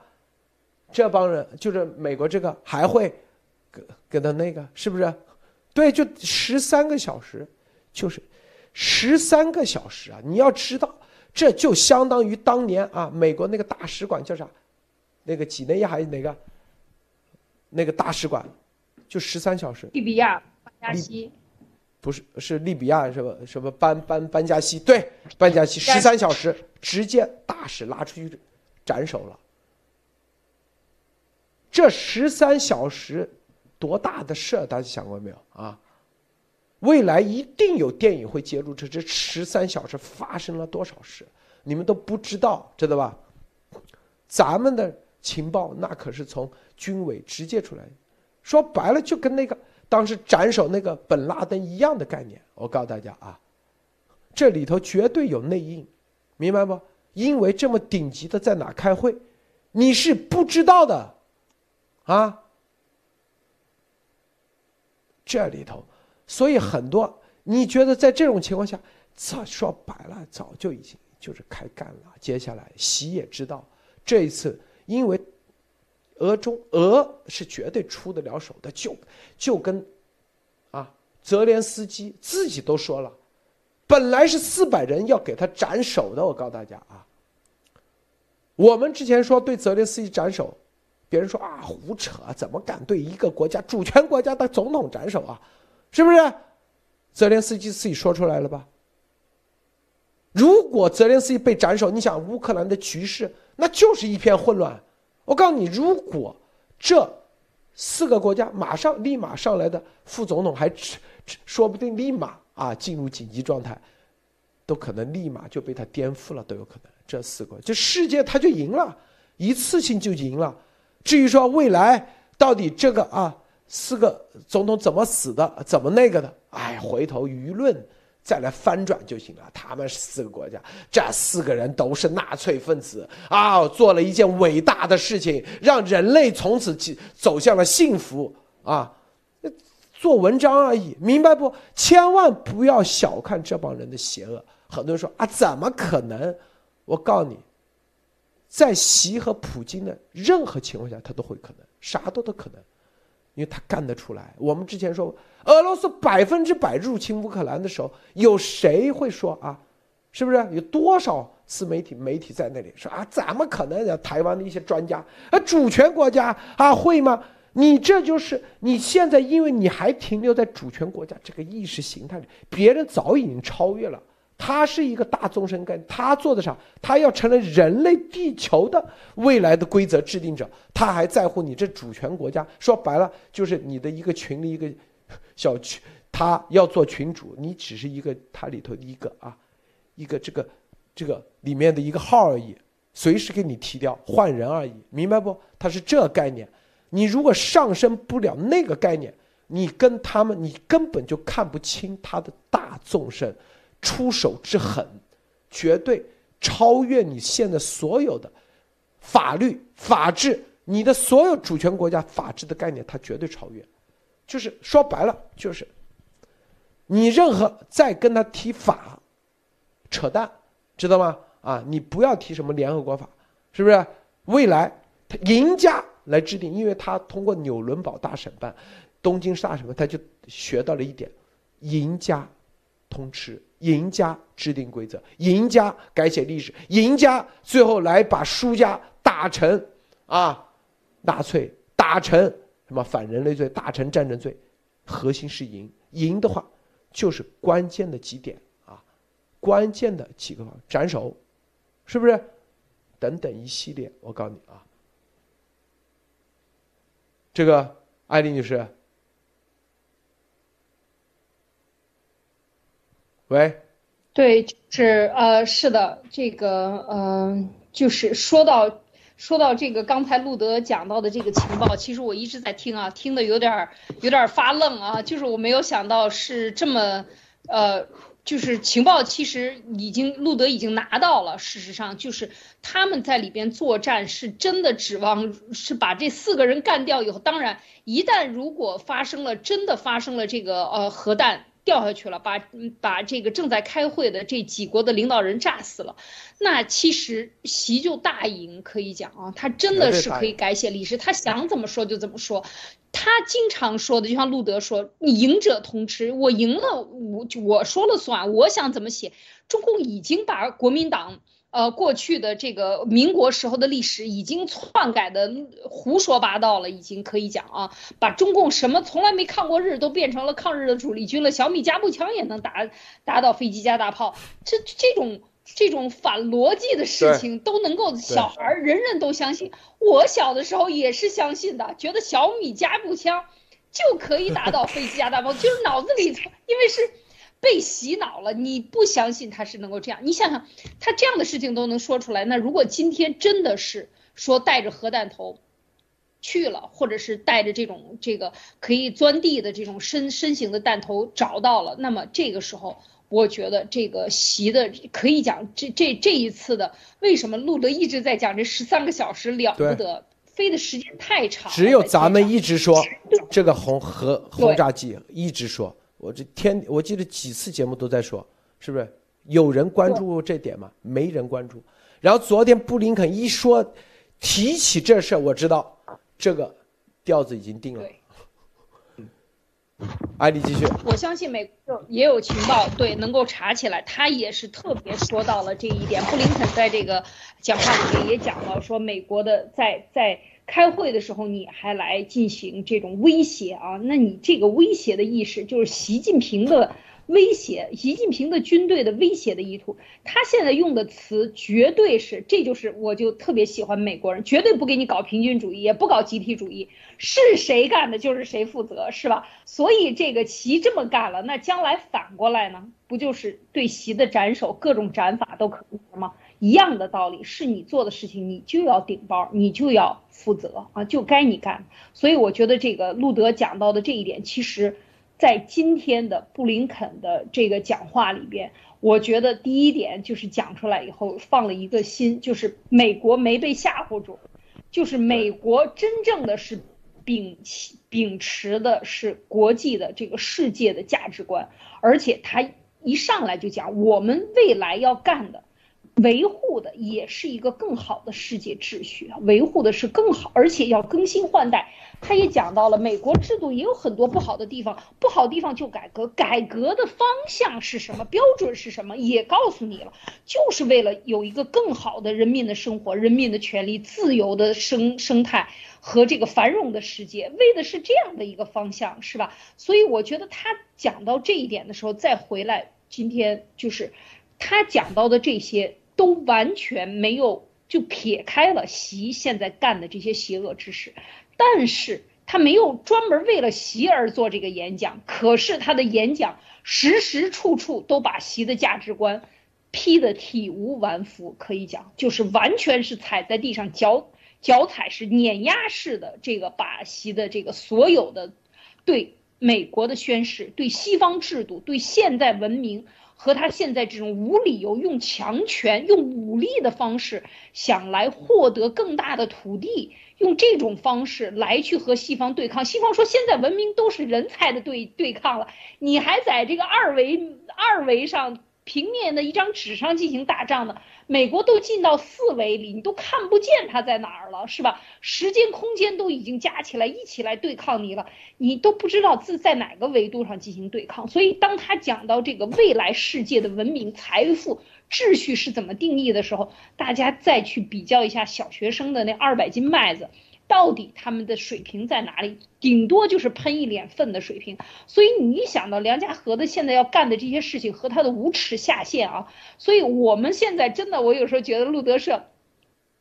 这帮人就是美国这个还会跟跟他那个是不是？对，就十三个小时，就是。十三个小时啊！你要知道，这就相当于当年啊，美国那个大使馆叫啥？那个几内亚还是哪个？那个大使馆，就十三小时。利比亚班加西，不是是利比亚什么什么班班班加西？对，班加西十三小时直接大使拉出去斩首了。这十三小时多大的事儿？大家想过没有啊？未来一定有电影会揭露这这十三小时发生了多少事，你们都不知道，知道吧？咱们的情报那可是从军委直接出来，说白了就跟那个当时斩首那个本拉登一样的概念。我告诉大家啊，这里头绝对有内应，明白不？因为这么顶级的在哪开会，你是不知道的，啊，这里头。所以很多，你觉得在这种情况下，早说白了，早就已经就是开干了。接下来，习也知道，这一次因为俄中俄是绝对出得了手的，就就跟啊泽连斯基自己都说了，本来是四百人要给他斩首的。我告诉大家啊，我们之前说对泽连斯基斩首，别人说啊胡扯，怎么敢对一个国家主权国家的总统斩首啊？是不是？泽连斯基自己说出来了吧？如果泽连斯基被斩首，你想乌克兰的局势那就是一片混乱。我告诉你，如果这四个国家马上立马上来的副总统还说不定立马啊进入紧急状态，都可能立马就被他颠覆了，都有可能。这四个，就世界他就赢了，一次性就赢了。至于说未来到底这个啊四个总统怎么死的，怎么那个的，哎，回头舆论再来翻转就行了。他们是四个国家，这四个人都是纳粹分子啊，做了一件伟大的事情，让人类从此走向了幸福啊。做文章而已，明白不？千万不要小看这帮人的邪恶。很多人说啊，怎么可能？我告诉你，在习和普京的任何情况下，他都会可能，啥都都可能，因为他干得出来。我们之前说，俄罗斯百分之百入侵乌克兰的时候，有谁会说啊？是不是有多少自媒体媒体在那里说啊？怎么可能？台湾的一些专家啊，主权国家啊，会吗？你这就是你现在，因为你还停留在主权国家这个意识形态里，别人早已经超越了。他是一个大纵深概念，他做的啥？他要成了人类地球的未来的规则制定者，他还在乎你这主权国家？说白了，就是你的一个群里一个小群，他要做群主，你只是一个他里头的一个啊，一个这个这个里面的一个号而已，随时给你踢掉换人而已，明白不？他是这概念。你如果上升不了那个概念，你跟他们，你根本就看不清他的大纵深，出手之狠，绝对超越你现在所有的法律、法治，你的所有主权国家法治的概念，它绝对超越。就是说白了，就是你任何再跟他提法，扯淡，知道吗？啊，你不要提什么联合国法，是不是？未来他赢家。来制定，因为他通过纽伦堡大审判、东京大审判，他就学到了一点：赢家通吃，赢家制定规则，赢家改写历史，赢家最后来把输家打成啊纳粹，打成什么反人类罪，打成战争罪。核心是赢，赢的话就是关键的几点啊，关键的几个方斩首，是不是？等等一系列，我告诉你啊。这个艾丽女士，喂，对，是呃，是的，这个呃，就是说到说到这个刚才路德讲到的这个情报，其实我一直在听啊，听的有点有点发愣啊，就是我没有想到是这么呃。就是情报其实已经路德已经拿到了，事实上就是他们在里边作战是真的指望是把这四个人干掉以后，当然一旦如果发生了真的发生了这个呃核弹。掉下去了，把把这个正在开会的这几国的领导人炸死了，那其实习就大赢，可以讲啊，他真的是可以改写历史，他想怎么说就怎么说，他经常说的，就像路德说，你赢者通吃，我赢了，我我说了算，我想怎么写，中共已经把国民党。呃，过去的这个民国时候的历史已经篡改的胡说八道了，已经可以讲啊，把中共什么从来没抗过日都变成了抗日的主力军了，小米加步枪也能打打倒飞机加大炮，这这种这种反逻辑的事情都能够小孩人人都相信，我小的时候也是相信的，觉得小米加步枪就可以打倒飞机加大炮，就是脑子里头因为是。被洗脑了，你不相信他是能够这样？你想想，他这样的事情都能说出来，那如果今天真的是说带着核弹头去了，或者是带着这种这个可以钻地的这种深深型的弹头找到了，那么这个时候，我觉得这个习的可以讲这这这一次的为什么路德一直在讲这十三个小时了不得，飞的时间太长，只有咱们一直说这个轰核轰炸机一直说。我这天，我记得几次节目都在说，是不是有人关注这点吗？没人关注。然后昨天布林肯一说，提起这事儿，我知道这个调子已经定了。对，艾丽继续。我相信美国也有情报，对，能够查起来。他也是特别说到了这一点。布林肯在这个讲话里面也讲了，说美国的在在。开会的时候你还来进行这种威胁啊？那你这个威胁的意识，就是习近平的威胁，习近平的军队的威胁的意图。他现在用的词绝对是，这就是我就特别喜欢美国人，绝对不给你搞平均主义，也不搞集体主义，是谁干的就是谁负责，是吧？所以这个习这么干了，那将来反过来呢，不就是对习的斩首，各种斩法都可能吗？一样的道理，是你做的事情，你就要顶包，你就要负责啊，就该你干。所以我觉得这个路德讲到的这一点，其实。在今天的布林肯的这个讲话里边，我觉得第一点就是讲出来以后放了一个心，就是美国没被吓唬住，就是美国真正的是秉秉持的是国际的这个世界的价值观，而且他一上来就讲我们未来要干的。维护的也是一个更好的世界秩序，维护的是更好，而且要更新换代。他也讲到了美国制度也有很多不好的地方，不好地方就改革，改革的方向是什么，标准是什么，也告诉你了，就是为了有一个更好的人民的生活、人民的权利、自由的生生态和这个繁荣的世界，为的是这样的一个方向，是吧？所以我觉得他讲到这一点的时候，再回来，今天就是他讲到的这些。都完全没有就撇开了习现在干的这些邪恶之事，但是他没有专门为了习而做这个演讲，可是他的演讲时时处处都把习的价值观批得体无完肤，可以讲就是完全是踩在地上脚脚踩是碾压式的这个把习的这个所有的对美国的宣誓、对西方制度、对现代文明。和他现在这种无理由用强权、用武力的方式想来获得更大的土地，用这种方式来去和西方对抗。西方说现在文明都是人才的对对抗了，你还在这个二维二维上。平面的一张纸上进行打仗的，美国都进到四维里，你都看不见它在哪儿了，是吧？时间空间都已经加起来一起来对抗你了，你都不知道自在哪个维度上进行对抗。所以，当他讲到这个未来世界的文明、财富、秩序是怎么定义的时候，大家再去比较一下小学生的那二百斤麦子。到底他们的水平在哪里？顶多就是喷一脸粪的水平。所以你一想到梁家河的现在要干的这些事情和他的无耻下限啊，所以我们现在真的，我有时候觉得路德社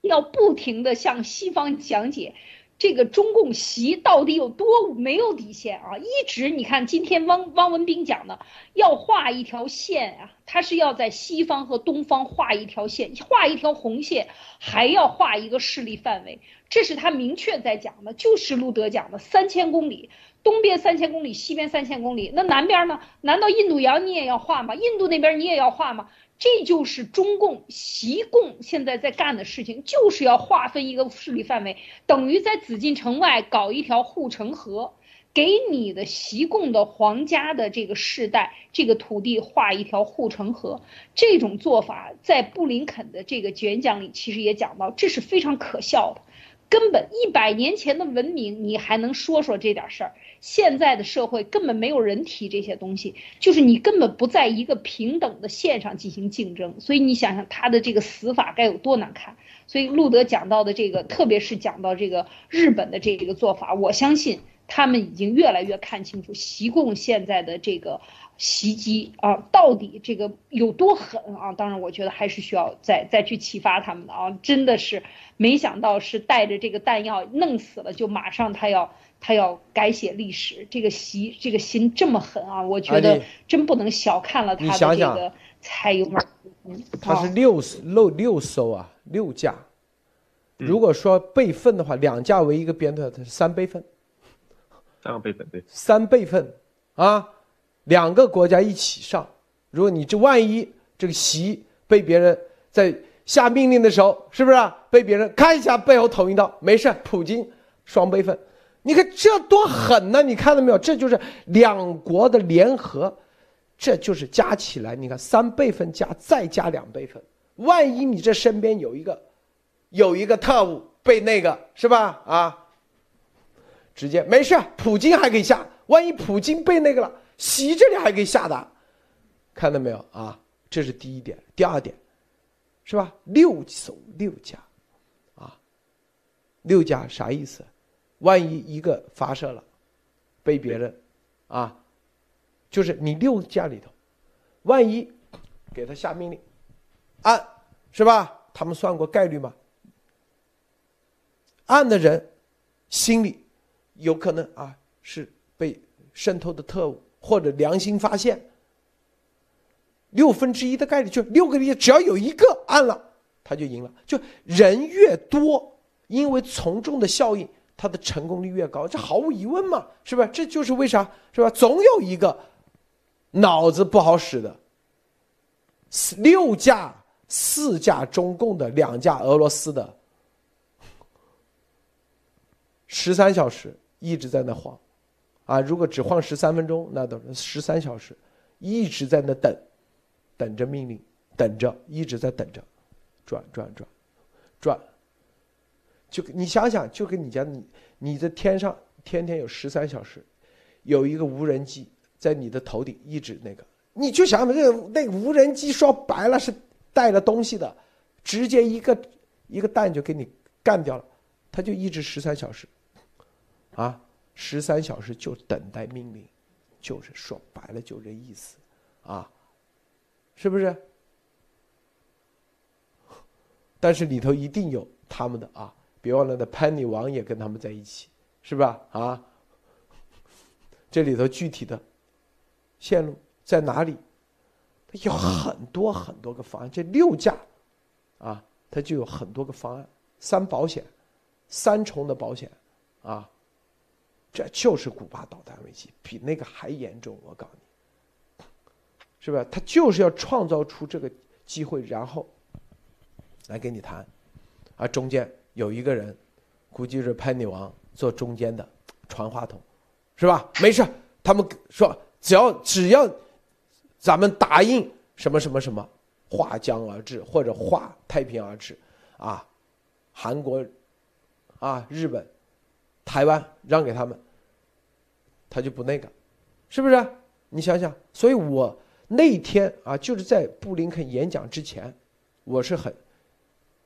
要不停的向西方讲解。这个中共习到底有多没有底线啊？一直你看，今天汪汪文斌讲的，要画一条线啊，他是要在西方和东方画一条线，画一条红线，还要画一个势力范围，这是他明确在讲的，就是路德讲的三千公里，东边三千公里，西边三千公里，那南边呢？难道印度洋你也要画吗？印度那边你也要画吗？这就是中共习共现在在干的事情，就是要划分一个势力范围，等于在紫禁城外搞一条护城河，给你的习共的皇家的这个世代这个土地画一条护城河。这种做法在布林肯的这个演讲里其实也讲到，这是非常可笑的。根本一百年前的文明，你还能说说这点事儿？现在的社会根本没有人提这些东西，就是你根本不在一个平等的线上进行竞争。所以你想想他的这个死法该有多难看。所以路德讲到的这个，特别是讲到这个日本的这个做法，我相信他们已经越来越看清楚习共现在的这个袭击啊，到底这个有多狠啊？当然，我觉得还是需要再再去启发他们的啊，真的是。没想到是带着这个弹药弄死了，就马上他要他要改写历史，这个习这个心这么狠啊！我觉得真不能小看了他的这个才有。他是六六六艘啊，六架。如果说备份的话，两架为一个编队，它是三备份。三个备份对。三备份啊，两个国家一起上。如果你这万一这个习被别人在。下命令的时候，是不是被别人看一下背后捅一刀？没事，普京双备份，你看这多狠呢！你看到没有？这就是两国的联合，这就是加起来，你看三备份加再加两备份。万一你这身边有一个有一个特务被那个是吧？啊，直接没事，普京还可以下。万一普京被那个了，习这里还可以下的，看到没有啊？这是第一点，第二点。是吧？六艘六家，啊，六家啥意思？万一一个发射了，被别人，啊，就是你六家里头万一给他下命令，按是吧？他们算过概率吗？按的人心里有可能啊是被渗透的特务，或者良心发现。六分之一的概率，就六个人只要有一个按了，他就赢了。就人越多，因为从众的效应，它的成功率越高，这毫无疑问嘛，是吧？这就是为啥，是吧？总有一个脑子不好使的，六架、四架中共的，两架俄罗斯的，十三小时一直在那晃，啊，如果只晃十三分钟，那都是十三小时一直在那等。等着命令，等着，一直在等着，转转转，转。就你想想，就跟你家你你在天上天天有十三小时，有一个无人机在你的头顶一直那个，你就想那个那个无人机说白了是带了东西的，直接一个一个蛋就给你干掉了，它就一直十三小时，啊，十三小时就等待命令，就是说白了就这意思，啊。是不是？但是里头一定有他们的啊！别忘了，那潘女王也跟他们在一起，是吧？啊，这里头具体的线路在哪里？它有很多很多个方案，这六架啊，它就有很多个方案，三保险，三重的保险啊，这就是古巴导弹危机，比那个还严重，我告诉你。是吧？他就是要创造出这个机会，然后来跟你谈，啊，中间有一个人，估计是潘女王做中间的传话筒，是吧？没事，他们说只要只要咱们答应什么什么什么，划江而治或者划太平而治，啊，韩国啊，日本、台湾让给他们，他就不那个，是不是？你想想，所以我。那天啊，就是在布林肯演讲之前，我是很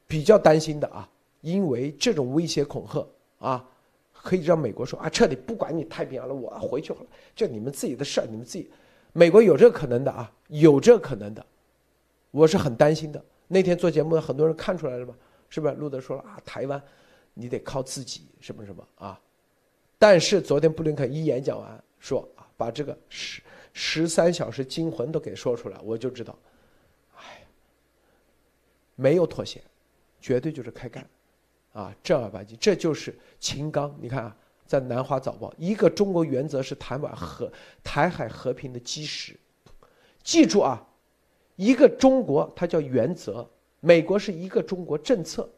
比较担心的啊，因为这种威胁恐吓啊，可以让美国说啊，彻底不管你太平洋了，我回去好了，就你们自己的事儿，你们自己，美国有这可能的啊，有这可能的，我是很担心的。那天做节目，很多人看出来了吗？是不是？路德说了啊，台湾你得靠自己，什么什么啊？但是昨天布林肯一演讲完，说啊，把这个十。十三小时惊魂都给说出来，我就知道，哎，没有妥协，绝对就是开干，啊，正儿八经，这就是秦刚。你看啊，在南华早报，一个中国原则是台湾和台海和平的基石。记住啊，一个中国它叫原则，美国是一个中国政策。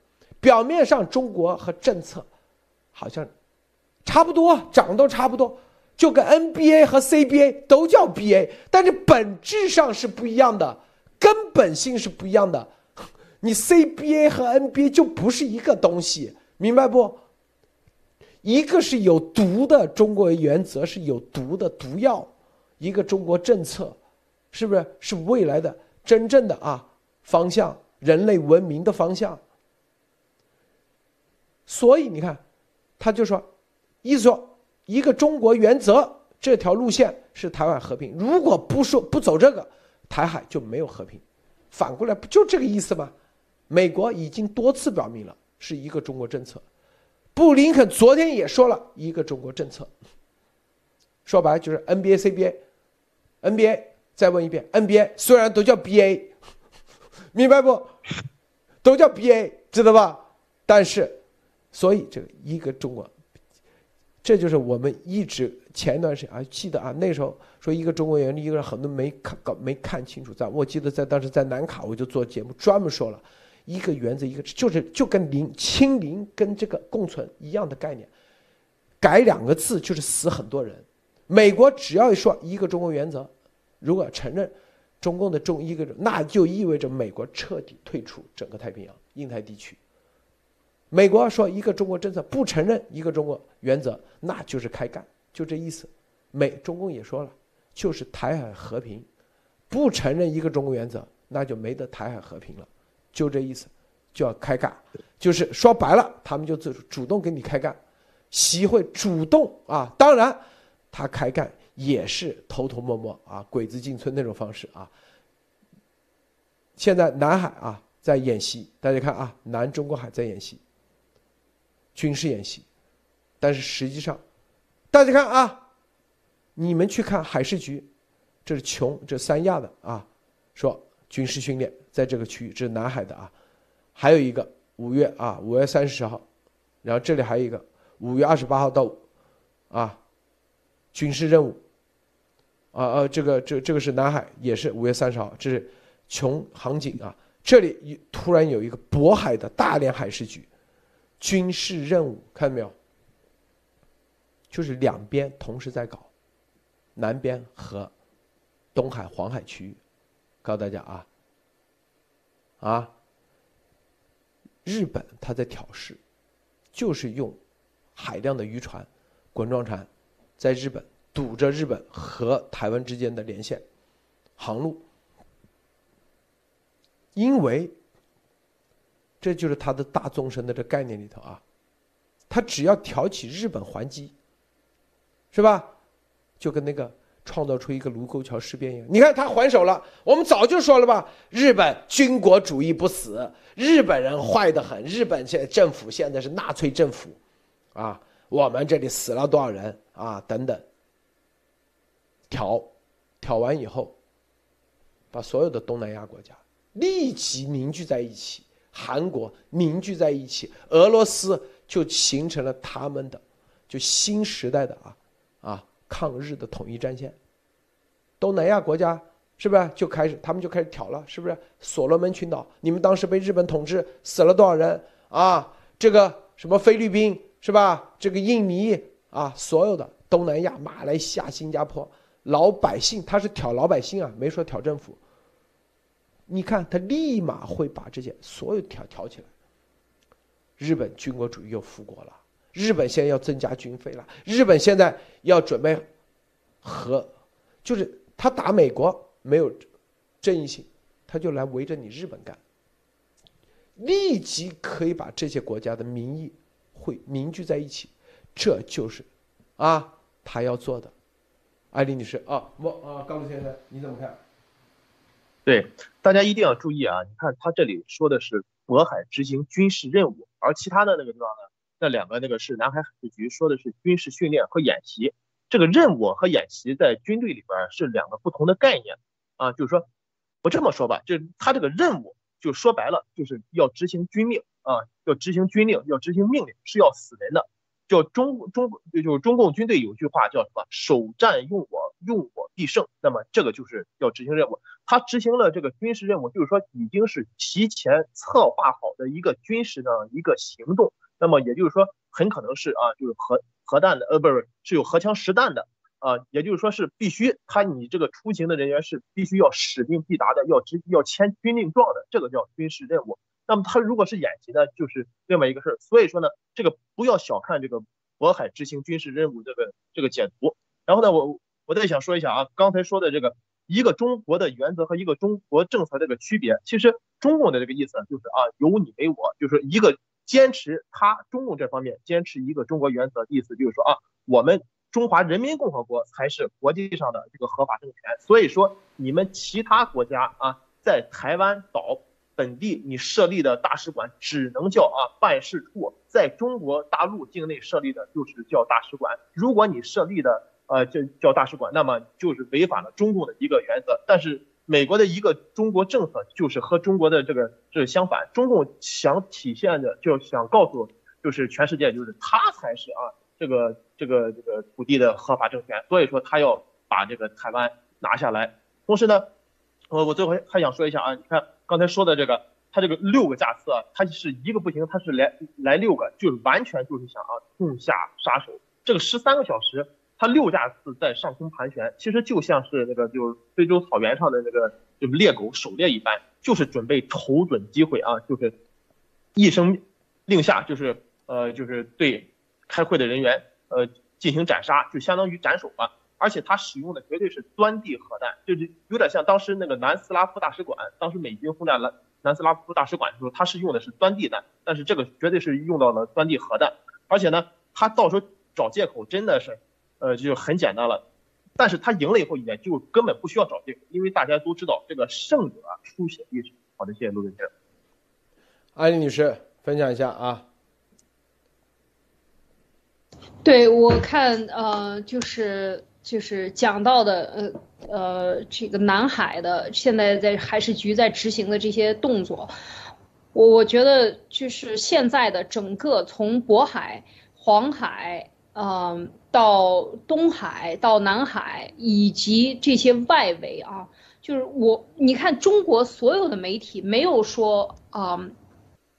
表面上中国和政策好像差不多，长得都差不多。就跟 NBA 和 CBA 都叫 BA，但是本质上是不一样的，根本性是不一样的。你 CBA 和 NBA 就不是一个东西，明白不？一个是有毒的中国原则，是有毒的毒药；一个中国政策，是不是是未来的真正的啊方向，人类文明的方向？所以你看，他就说，意思说。一个中国原则，这条路线是台湾和平。如果不说不走这个，台海就没有和平。反过来不就这个意思吗？美国已经多次表明了是一个中国政策。布林肯昨天也说了一个中国政策。说白了就是 NBA、CBA、NBA。再问一遍，NBA 虽然都叫 BA，明白不？都叫 BA，知道吧？但是，所以这个一个中国。这就是我们一直前一段时间啊，记得啊，那时候说一个中国原理，一个人很多没看搞没看清楚。在我记得在当时在南卡，我就做节目专门说了一个原则，一个就是就跟零清零跟这个共存一样的概念，改两个字就是死很多人。美国只要一说一个中国原则，如果承认中共的中一个，那就意味着美国彻底退出整个太平洋、印太地区。美国说一个中国政策不承认一个中国原则，那就是开干，就这意思。美中共也说了，就是台海和平，不承认一个中国原则，那就没得台海和平了，就这意思，就要开干，就是说白了，他们就主主动给你开干，习会主动啊，当然他开干也是偷偷摸摸啊，鬼子进村那种方式啊，现在南海啊在演习，大家看啊，南中国海在演习，军事演习，但是实际上，大家看啊，你们去看海事局，这是琼这三亚的啊，说军事训练在这个区域，这是南海的啊，还有一个五月啊五月三十号，然后这里还有一个五月二十八号到啊军事任务。啊啊，这个这这个是南海，也是五月三十号，这是琼航警啊。这里突然有一个渤海的大连海事局军事任务，看到没有？就是两边同时在搞，南边和东海、黄海区域，告诉大家啊啊，日本他在挑事，就是用海量的渔船、滚装船在日本。堵着日本和台湾之间的连线航路，因为这就是他的大纵深的这概念里头啊，他只要挑起日本还击，是吧？就跟那个创造出一个卢沟桥事变一样。你看他还手了，我们早就说了吧，日本军国主义不死，日本人坏的很，日本现政府现在是纳粹政府，啊，我们这里死了多少人啊？等等。挑，挑完以后，把所有的东南亚国家立即凝聚在一起，韩国凝聚在一起，俄罗斯就形成了他们的就新时代的啊啊抗日的统一战线。东南亚国家是不是就开始他们就开始挑了？是不是所罗门群岛？你们当时被日本统治死了多少人啊？这个什么菲律宾是吧？这个印尼啊，所有的东南亚，马来西亚、新加坡。老百姓他是挑老百姓啊，没说挑政府。你看他立马会把这些所有挑挑起来。日本军国主义又复国了，日本现在要增加军费了，日本现在要准备和，就是他打美国没有正义性，他就来围着你日本干，立即可以把这些国家的民意会凝聚在一起，这就是啊他要做的。艾丽女士啊，我啊，高路先生，你怎么看？对，大家一定要注意啊！你看他这里说的是渤海执行军事任务，而其他的那个地方呢，那两个那个是南海海事局说的是军事训练和演习。这个任务和演习在军队里边是两个不同的概念啊。就是说，我这么说吧，就他这个任务，就说白了就是要执行军命啊，要执行军令，要执行命令，是要死人的。叫中中就是中共军队有句话叫什么？首战用我，用我必胜。那么这个就是要执行任务。他执行了这个军事任务，就是说已经是提前策划好的一个军事的一个行动。那么也就是说，很可能是啊，就是核核弹的，呃，不是不，是是有荷枪实弹的啊。也就是说是必须他你这个出行的人员是必须要使命必达的，要执要签军令状的，这个叫军事任务。那么他如果是演习呢，就是另外一个事儿。所以说呢，这个不要小看这个渤海执行军事任务这个这个解读。然后呢，我我再想说一下啊，刚才说的这个一个中国的原则和一个中国政策这个区别，其实中共的这个意思就是啊，有你没我，就是一个坚持他中共这方面坚持一个中国原则的，意思就是说啊，我们中华人民共和国才是国际上的这个合法政权。所以说你们其他国家啊，在台湾岛。本地你设立的大使馆只能叫啊办事处，在中国大陆境内设立的就是叫大使馆。如果你设立的呃就叫大使馆，那么就是违反了中共的一个原则。但是美国的一个中国政策就是和中国的这个是相反。中共想体现的就想告诉就是全世界，就是他才是啊这个这个这个土地的合法政权。所以说他要把这个台湾拿下来。同时呢，我我最后还想说一下啊，你看。刚才说的这个，他这个六个架次啊，他是一个不行，他是来来六个，就是完全就是想啊痛下杀手。这个十三个小时，他六架次在上空盘旋，其实就像是那个就是非洲草原上的那个就猎狗狩猎一般，就是准备瞅准机会啊，就是一声令下，就是呃就是对开会的人员呃进行斩杀，就相当于斩首吧。而且他使用的绝对是钻地核弹，就是有点像当时那个南斯拉夫大使馆，当时美军轰炸南南斯拉夫大使馆的时候，他是用的是钻地弹，但是这个绝对是用到了钻地核弹。而且呢，他到时候找借口真的是，呃，就很简单了。但是他赢了以后，也就根本不需要找借口，因为大家都知道这个胜者出血一好的，谢谢陆先生。艾丽女士分享一下啊。对我看，呃，就是就是讲到的，呃呃，这个南海的现在在海事局在执行的这些动作，我我觉得就是现在的整个从渤海、黄海，嗯，到东海到南海以及这些外围啊，就是我你看中国所有的媒体没有说啊，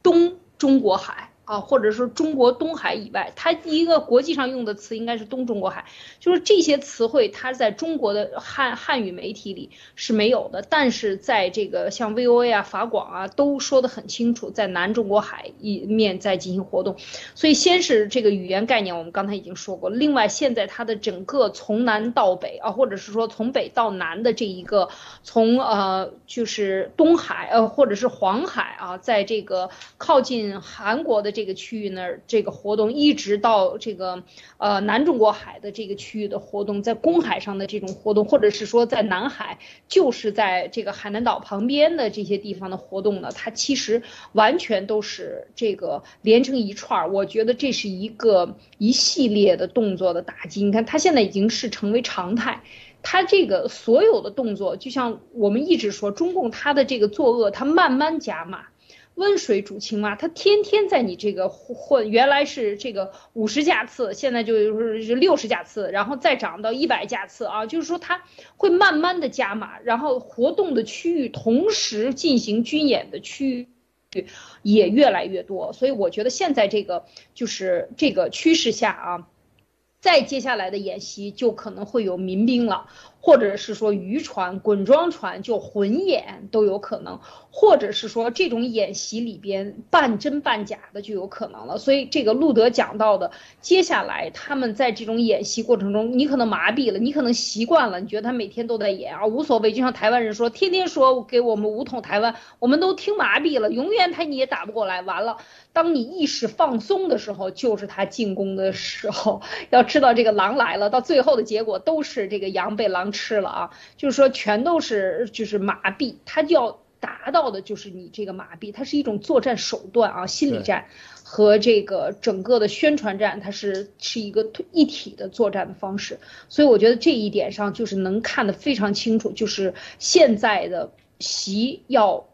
东中国海。啊，或者说中国东海以外，它一个国际上用的词应该是东中国海，就是这些词汇，它在中国的汉汉语媒体里是没有的，但是在这个像 VOA 啊、法广啊都说得很清楚，在南中国海一面在进行活动，所以先是这个语言概念，我们刚才已经说过，另外现在它的整个从南到北啊，或者是说从北到南的这一个从呃就是东海呃或者是黄海啊，在这个靠近韩国的。这个区域那儿，这个活动一直到这个呃南中国海的这个区域的活动，在公海上的这种活动，或者是说在南海，就是在这个海南岛旁边的这些地方的活动呢，它其实完全都是这个连成一串儿。我觉得这是一个一系列的动作的打击。你看，它现在已经是成为常态，它这个所有的动作，就像我们一直说，中共它的这个作恶，它慢慢加码。温水煮青蛙，他天天在你这个混，原来是这个五十架次，现在就是六十架次，然后再涨到一百架次啊，就是说他会慢慢的加码，然后活动的区域同时进行军演的区域也越来越多，所以我觉得现在这个就是这个趋势下啊，再接下来的演习就可能会有民兵了。或者是说渔船、滚装船就混演都有可能，或者是说这种演习里边半真半假的就有可能了。所以这个路德讲到的，接下来他们在这种演习过程中，你可能麻痹了，你可能习惯了，你觉得他每天都在演啊，无所谓。就像台湾人说，天天说给我们武统台湾，我们都听麻痹了，永远他你也打不过来。完了，当你意识放松的时候，就是他进攻的时候。要知道这个狼来了，到最后的结果都是这个羊被狼。吃了啊，就是说全都是就是麻痹，他就要达到的就是你这个麻痹，它是一种作战手段啊，心理战和这个整个的宣传战，它是是一个一体的作战的方式，所以我觉得这一点上就是能看得非常清楚，就是现在的习要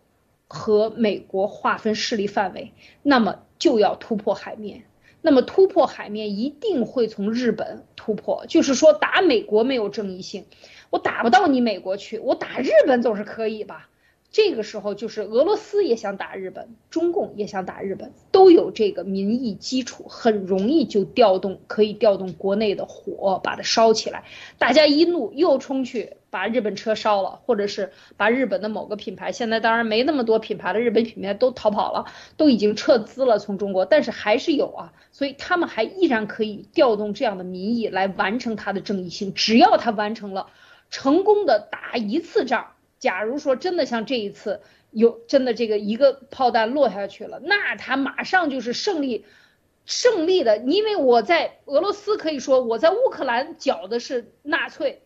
和美国划分势力范围，那么就要突破海面。那么突破海面一定会从日本突破，就是说打美国没有正义性，我打不到你美国去，我打日本总是可以吧？这个时候就是俄罗斯也想打日本，中共也想打日本，都有这个民意基础，很容易就调动，可以调动国内的火把它烧起来，大家一怒又冲去把日本车烧了，或者是把日本的某个品牌，现在当然没那么多品牌的日本品牌都逃跑了，都已经撤资了从中国，但是还是有啊，所以他们还依然可以调动这样的民意来完成他的正义性，只要他完成了，成功的打一次仗。假如说真的像这一次有真的这个一个炮弹落下去了，那他马上就是胜利，胜利的，因为我在俄罗斯可以说我在乌克兰搅的是纳粹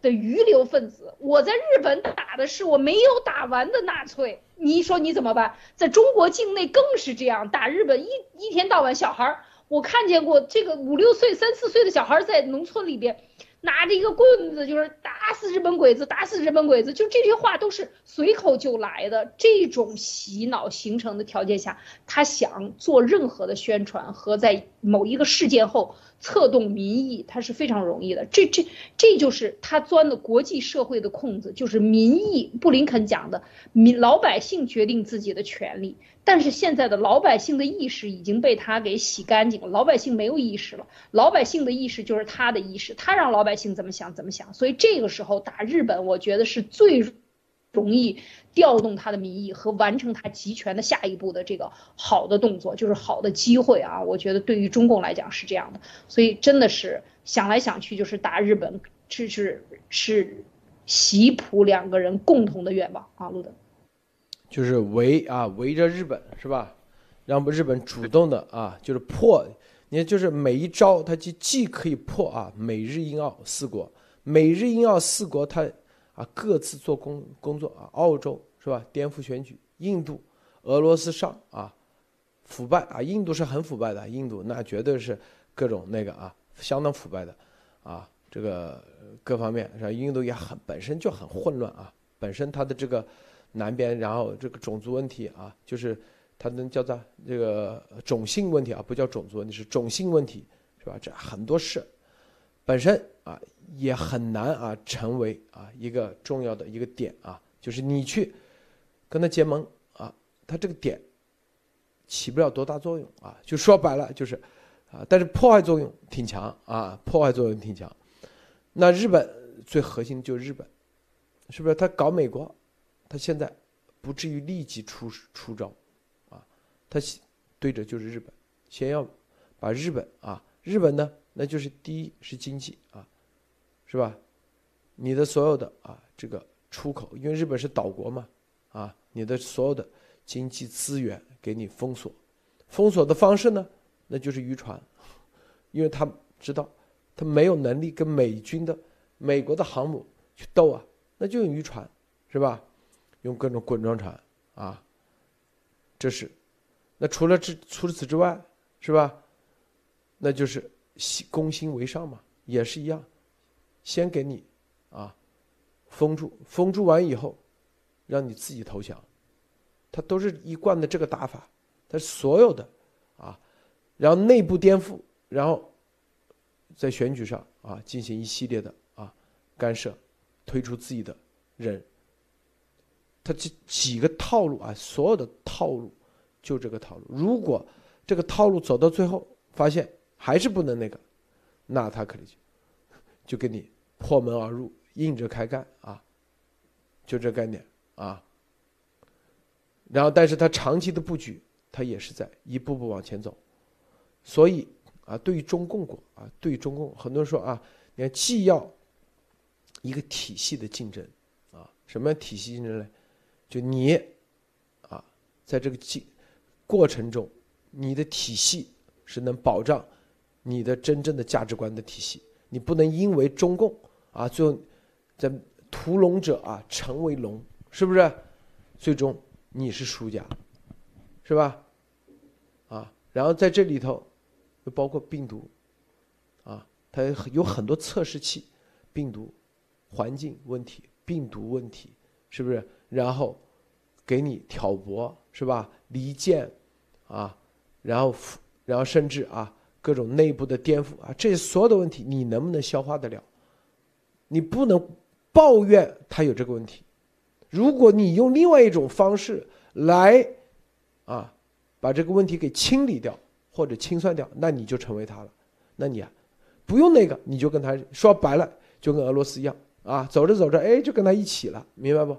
的余留分子，我在日本打的是我没有打完的纳粹，你说你怎么办？在中国境内更是这样，打日本一一天到晚小孩儿，我看见过这个五六岁、三四岁的小孩在农村里边。拿着一个棍子，就是打死日本鬼子，打死日本鬼子，就这些话都是随口就来的。这种洗脑形成的条件下，他想做任何的宣传和在某一个事件后策动民意，他是非常容易的。这这这就是他钻的国际社会的空子，就是民意。布林肯讲的，民老百姓决定自己的权利。但是现在的老百姓的意识已经被他给洗干净了，老百姓没有意识了，老百姓的意识就是他的意识，他让老百姓怎么想怎么想，所以这个时候打日本，我觉得是最容易调动他的民意和完成他集权的下一步的这个好的动作，就是好的机会啊！我觉得对于中共来讲是这样的，所以真的是想来想去就是打日本，这是是习普两个人共同的愿望啊，路德。就是围啊围着日本是吧？让日本主动的啊，就是破。你看，就是每一招，它既既可以破啊美日英澳四国，美日英澳四国它啊各自做工工作啊，澳洲是吧？颠覆选举印度、俄罗斯上啊，腐败啊，印度是很腐败的，印度那绝对是各种那个啊，相当腐败的啊，这个各方面是吧？印度也很本身就很混乱啊，本身它的这个南边，然后这个种族问题啊，就是它能叫做这个种姓问题啊，不叫种族问题，是种姓问题是吧？这很多事本身啊也很难啊成为啊一个重要的一个点啊，就是你去跟他结盟啊，他这个点起不了多大作用啊，就说白了就是啊，但是破坏作用挺强啊，破坏作用挺强。那日本最核心就是日本，是不是？他搞美国，他现在不至于立即出出招啊，他对着就是日本，先要把日本啊，日本呢，那就是第一是经济啊，是吧？你的所有的啊这个出口，因为日本是岛国嘛，啊，你的所有的经济资源给你封锁，封锁的方式呢，那就是渔船，因为他知道他没有能力跟美军的美国的航母去斗啊，那就用渔船，是吧？用各种滚装船啊，这是。那除了这除此之外，是吧？那就是攻心为上嘛，也是一样，先给你啊封住，封住完以后，让你自己投降，他都是一贯的这个打法，他所有的啊，然后内部颠覆，然后在选举上啊进行一系列的啊干涉，推出自己的人，他这几个套路啊，所有的套路就这个套路，如果这个套路走到最后，发现还是不能那个，那他可能就就给你破门而入，硬着开干啊，就这概念啊。然后，但是他长期的布局，他也是在一步步往前走。所以啊，对于中共国啊，对于中共，很多人说啊，你看既要一个体系的竞争啊，什么样体系竞争呢？就你啊，在这个进过程中，你的体系是能保障你的真正的价值观的体系。你不能因为中共啊，最后在屠龙者啊成为龙，是不是？最终你是输家，是吧？啊，然后在这里头，又包括病毒，啊，它有很多测试器，病毒、环境问题、病毒问题，是不是？然后给你挑拨，是吧？离间，啊，然后然后甚至啊各种内部的颠覆啊，这些所有的问题，你能不能消化得了？你不能抱怨他有这个问题。如果你用另外一种方式来啊把这个问题给清理掉或者清算掉，那你就成为他了。那你啊不用那个，你就跟他说白了，就跟俄罗斯一样啊，走着走着，哎，就跟他一起了，明白不？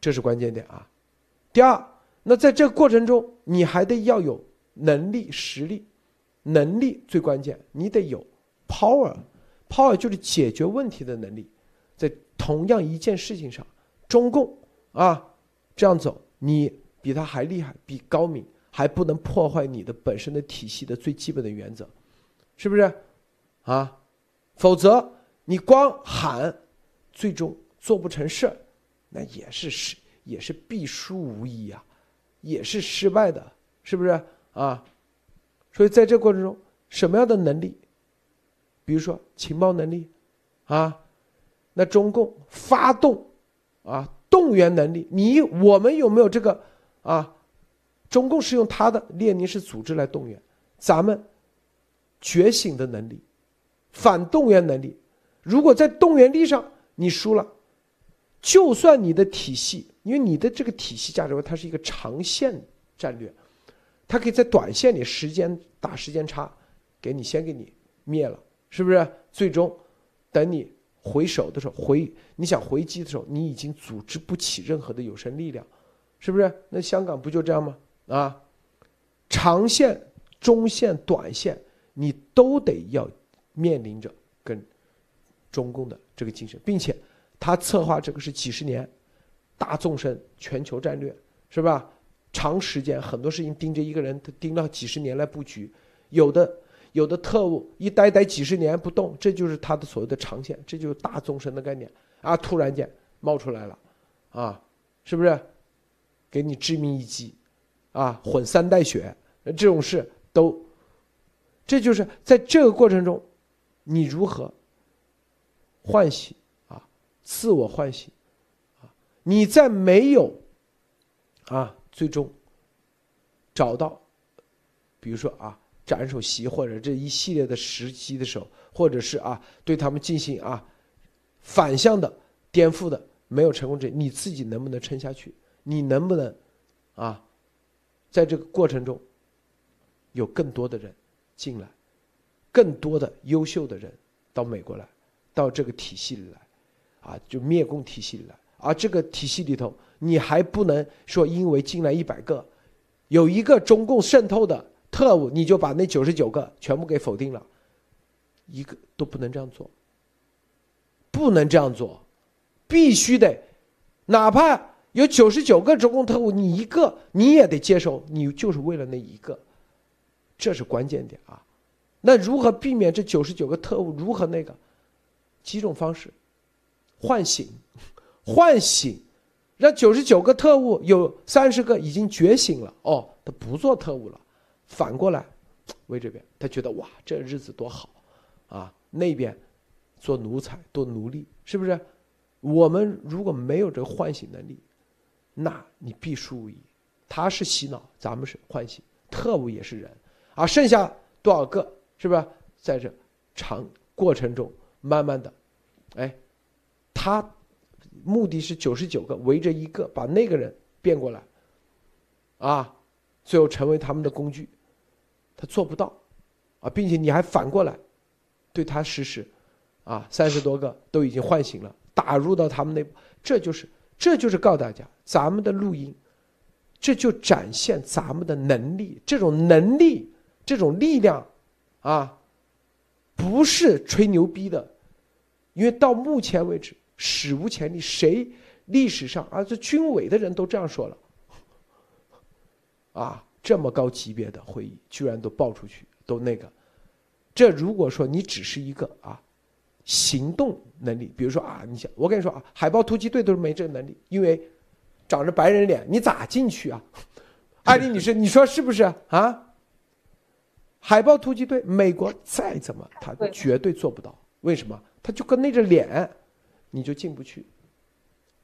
这是关键点啊。第二，那在这个过程中，你还得要有能力、实力。能力最关键，你得有 power，power 就是解决问题的能力。在同样一件事情上，中共啊这样走，你比他还厉害，比高明，还不能破坏你的本身的体系的最基本的原则，是不是？啊，否则你光喊，最终做不成事儿，那也是失，也是必输无疑呀，也是失败的，是不是啊？所以在这过程中，什么样的能力，比如说情报能力，啊，那中共发动啊动员能力，你我们有没有这个啊？中共是用他的列宁式组织来动员，咱们觉醒的能力，反动员能力，如果在动员力上你输了，就算你的体系，因为你的这个体系价值观它是一个长线战略。它可以在短线里时间打时间差，给你先给你灭了，是不是？最终等你回首的时候，回你想回击的时候，你已经组织不起任何的有生力量，是不是？那香港不就这样吗？啊，长线、中线、短线，你都得要面临着跟中共的这个竞争，并且他策划这个是几十年大纵深全球战略，是吧？长时间很多事情盯着一个人，他盯了几十年来布局，有的有的特务一待待几十年不动，这就是他的所谓的长线，这就是大纵深的概念啊！突然间冒出来了，啊，是不是？给你致命一击，啊，混三代血，这种事都，这就是在这个过程中，你如何唤醒，自我唤醒啊，你在没有啊最终找到，比如说啊斩首席或者这一系列的时机的时候，或者是啊对他们进行啊反向的颠覆的没有成功者，你自己能不能撑下去？你能不能啊在这个过程中有更多的人进来，更多的优秀的人到美国来，到这个体系里来，啊，就灭共体系里来，而这个体系里头，你还不能说因为进来一百个，有一个中共渗透的特务，你就把那九十九个全部给否定了，一个都不能这样做，不能这样做，必须得，哪怕有九十九个中共特务，你一个你也得接受，你就是为了那一个，这是关键点啊。那如何避免这九十九个特务如何那个？几种方式，唤醒，唤醒，让九十九个特务有三十个已经觉醒了，哦，他不做特务了，反过来，为这边他觉得哇，这日子多好，啊，那边做奴才做奴隶，是不是？我们如果没有这个唤醒能力，那你必输无疑。他是洗脑，咱们是唤醒，特务也是人，啊，剩下多少个？是不是？在这长过程中，慢慢的，哎，他目的是九十九个围着一个，把那个人变过来，啊，最后成为他们的工具，他做不到，啊，并且你还反过来对他实施，啊，三十多个都已经唤醒了，打入到他们内部，这就是这就是告诉大家，咱们的录音，这就展现咱们的能力，这种能力，这种力量。啊，不是吹牛逼的，因为到目前为止史无前例，谁历史上啊这军委的人都这样说了，啊这么高级别的会议居然都爆出去，都那个，这如果说你只是一个啊行动能力，比如说啊，你想我跟你说啊，海豹突击队都是没这个能力，因为长着白人脸，你咋进去啊？艾丽女士，你说是不是啊？海豹突击队，美国再怎么，他绝对做不到。为什么？他就跟那个脸，你就进不去。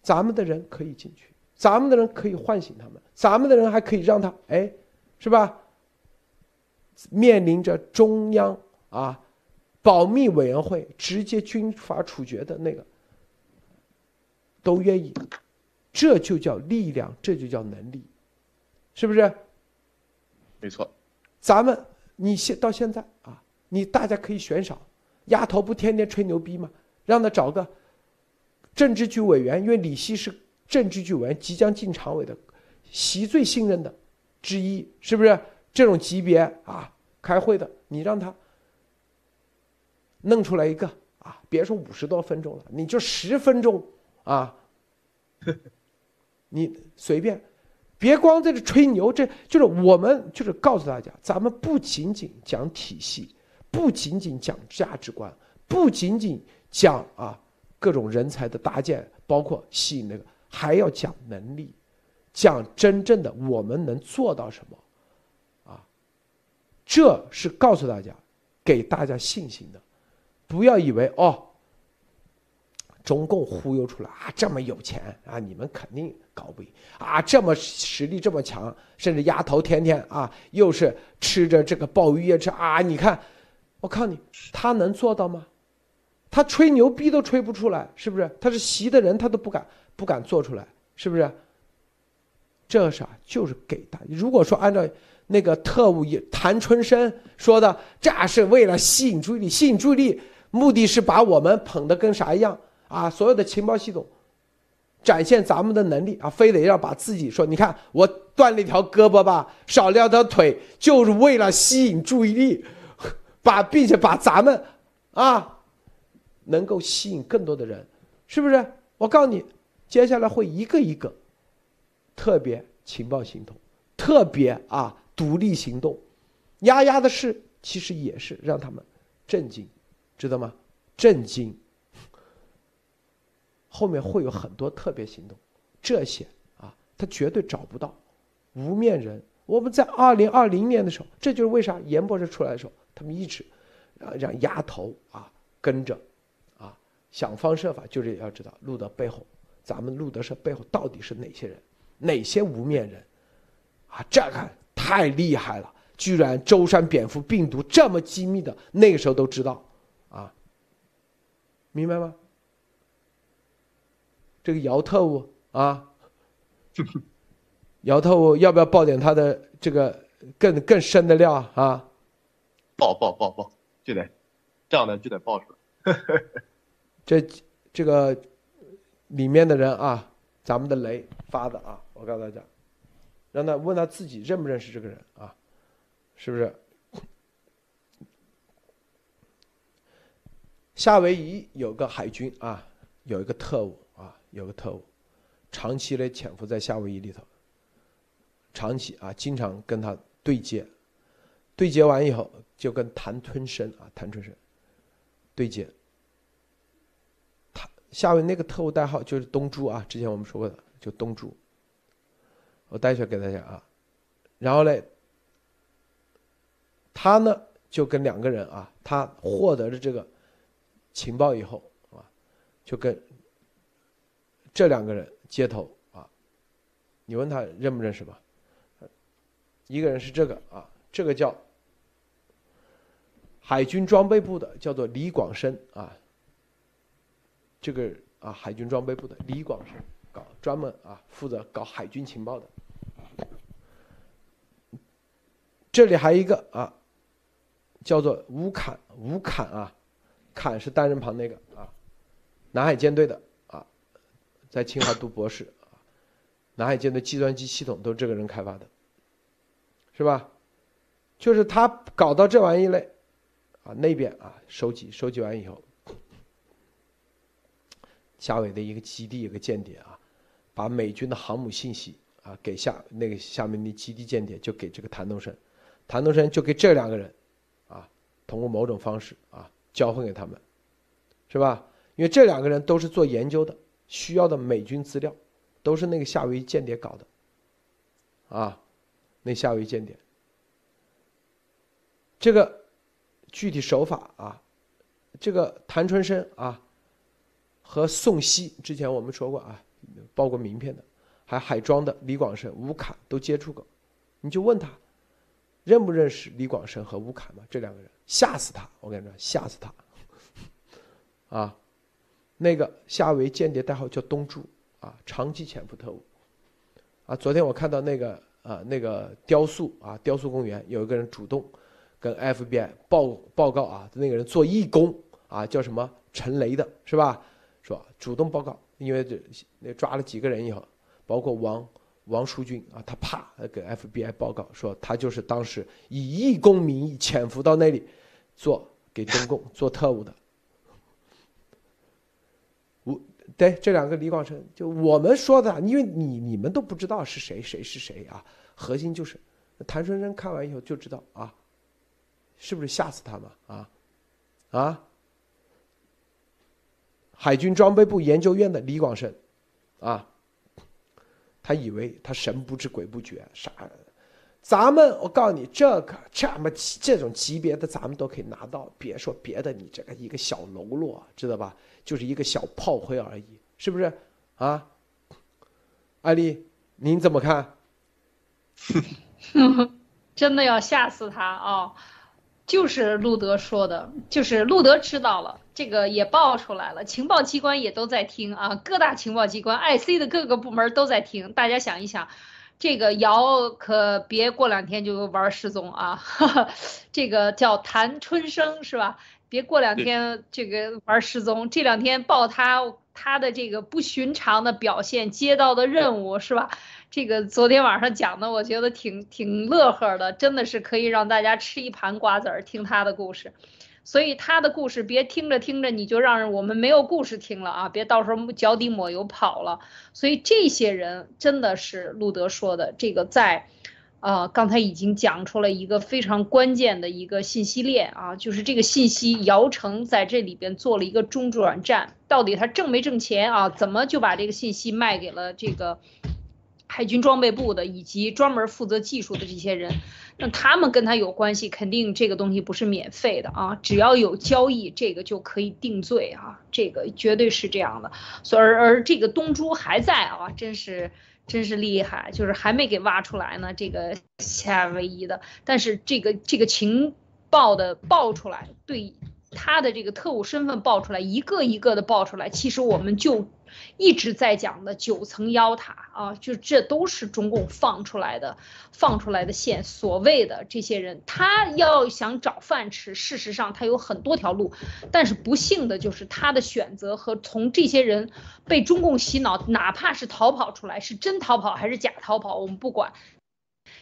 咱们的人可以进去，咱们的人可以唤醒他们，咱们的人还可以让他，哎，是吧？面临着中央啊，保密委员会直接军法处决的那个，都愿意，这就叫力量，这就叫能力，是不是？没错，咱们。你现到现在啊，你大家可以悬赏，丫头不天天吹牛逼吗？让他找个政治局委员，因为李希是政治局委员，即将进常委的，习最信任的之一，是不是？这种级别啊，开会的，你让他弄出来一个啊，别说五十多分钟了，你就十分钟啊，你随便。别光在这吹牛，这就是我们就是告诉大家，咱们不仅仅讲体系，不仅仅讲价值观，不仅仅讲啊各种人才的搭建，包括吸引那个，还要讲能力，讲真正的我们能做到什么，啊，这是告诉大家，给大家信心的，不要以为哦。中共忽悠出来啊，这么有钱啊，你们肯定搞不赢啊！这么实力这么强，甚至丫头天天啊，又是吃着这个鲍鱼夜吃啊！你看，我靠你，他能做到吗？他吹牛逼都吹不出来，是不是？他是习的人，他都不敢不敢做出来，是不是？这啥就是给大。如果说按照那个特务谭春生说的，这是为了吸引注意力，吸引注意力，目的是把我们捧得跟啥一样。啊，所有的情报系统展现咱们的能力啊，非得要把自己说，你看我断了一条胳膊吧，少了条腿，就是为了吸引注意力，把并且把咱们啊能够吸引更多的人，是不是？我告诉你，接下来会一个一个特别情报行动，特别啊独立行动，丫丫的事其实也是让他们震惊，知道吗？震惊。后面会有很多特别行动，这些啊他绝对找不到无面人。我们在二零二零年的时候，这就是为啥严博士出来的时候，他们一直让丫头啊跟着想方设法，就是要知道路德背后，咱们路德社背后到底是哪些人，哪些无面人啊？这个太厉害了，居然舟山蝙蝠病毒这么机密的，那个时候都知道啊，明白吗？这个姚特务啊。姚特务要不要爆点他的这个更更深的料啊？爆爆爆爆，就得这样的就得爆出来。这这个里面的人啊，咱们的雷发的啊，我告诉大家，让他问他自己认不认识这个人啊，是不是？夏威夷有个海军啊，有一个特务啊，有个特务，长期的潜伏在夏威夷里头。长期啊，经常跟他对接，对接完以后就跟谭春生啊，谭春生对接。下面那个特务代号就是东珠啊，之前我们说过的，就东珠。我待会给大家啊，然后嘞，他呢就跟两个人啊，他获得了这个情报以后啊，就跟这两个人接头啊，你问他认不认识吧？一个人是这个啊，这个叫海军装备部的，叫做李广生啊。这个啊，海军装备部的李广生，搞专门啊，负责搞海军情报的。这里还有一个啊，叫做吴侃，吴侃啊，侃是单人旁那个啊，南海舰队的啊，在清华读博士，南海舰队计算机系统都是这个人开发的。是吧？就是他搞到这玩意嘞，啊，那边啊收集收集完以后，夏威夷的一个基地一个间谍啊，把美军的航母信息啊给下那个下面的基地间谍就给这个谭东升，谭东升就给这两个人，啊，通过某种方式啊交换给他们，是吧？因为这两个人都是做研究的，需要的美军资料都是那个夏威夷间谍搞的，啊。那夏威夷间谍，这个具体手法啊，这个谭春生啊，和宋希之前我们说过啊，报过名片的，还海庄的李广生、吴侃都接触过，你就问他，认不认识李广生和吴侃嘛？这两个人吓死他，我跟你说吓死他，啊，那个夏威间谍代号叫东柱啊，长期潜伏特务，啊，昨天我看到那个。啊，那个雕塑啊，雕塑公园有一个人主动跟 FBI 报报告啊，那个人做义工啊，叫什么陈雷的是吧？是吧主动报告，因为这抓了几个人以后，包括王王书军啊，他啪给 FBI 报告说他就是当时以义工名义潜伏到那里做给中共 做特务的。我。对，这两个李广成，就我们说的，因为你你们都不知道是谁，谁是谁啊？核心就是谭春生看完以后就知道啊，是不是吓死他嘛？啊啊！海军装备部研究院的李广生，啊，他以为他神不知鬼不觉，啥？咱们我告诉你，这个这么这种级别的，咱们都可以拿到。别说别的，你这个一个小喽啰，知道吧？就是一个小炮灰而已，是不是？啊，艾丽，您怎么看？真的要吓死他啊！就是路德说的，就是路德知道了，这个也爆出来了，情报机关也都在听啊，各大情报机关、IC 的各个部门都在听。大家想一想，这个姚可别过两天就玩失踪啊！这个叫谭春生是吧？别过两天这个玩失踪，这两天报他他的这个不寻常的表现，接到的任务是吧？这个昨天晚上讲的，我觉得挺挺乐呵的，真的是可以让大家吃一盘瓜子儿听他的故事。所以他的故事别听着听着你就让我们没有故事听了啊！别到时候脚底抹油跑了。所以这些人真的是路德说的这个在。啊，刚才已经讲出了一个非常关键的一个信息链啊，就是这个信息，姚晨在这里边做了一个中转站，到底他挣没挣钱啊？怎么就把这个信息卖给了这个海军装备部的以及专门负责技术的这些人，那他们跟他有关系，肯定这个东西不是免费的啊，只要有交易，这个就可以定罪啊，这个绝对是这样的。所以而而这个东珠还在啊，真是真是厉害，就是还没给挖出来呢，这个夏威夷的，但是这个这个情报的爆出来，对他的这个特务身份爆出来，一个一个的爆出来，其实我们就。一直在讲的九层妖塔啊，就这都是中共放出来的，放出来的线。所谓的这些人，他要想找饭吃，事实上他有很多条路，但是不幸的就是他的选择和从这些人被中共洗脑，哪怕是逃跑出来，是真逃跑还是假逃跑，我们不管。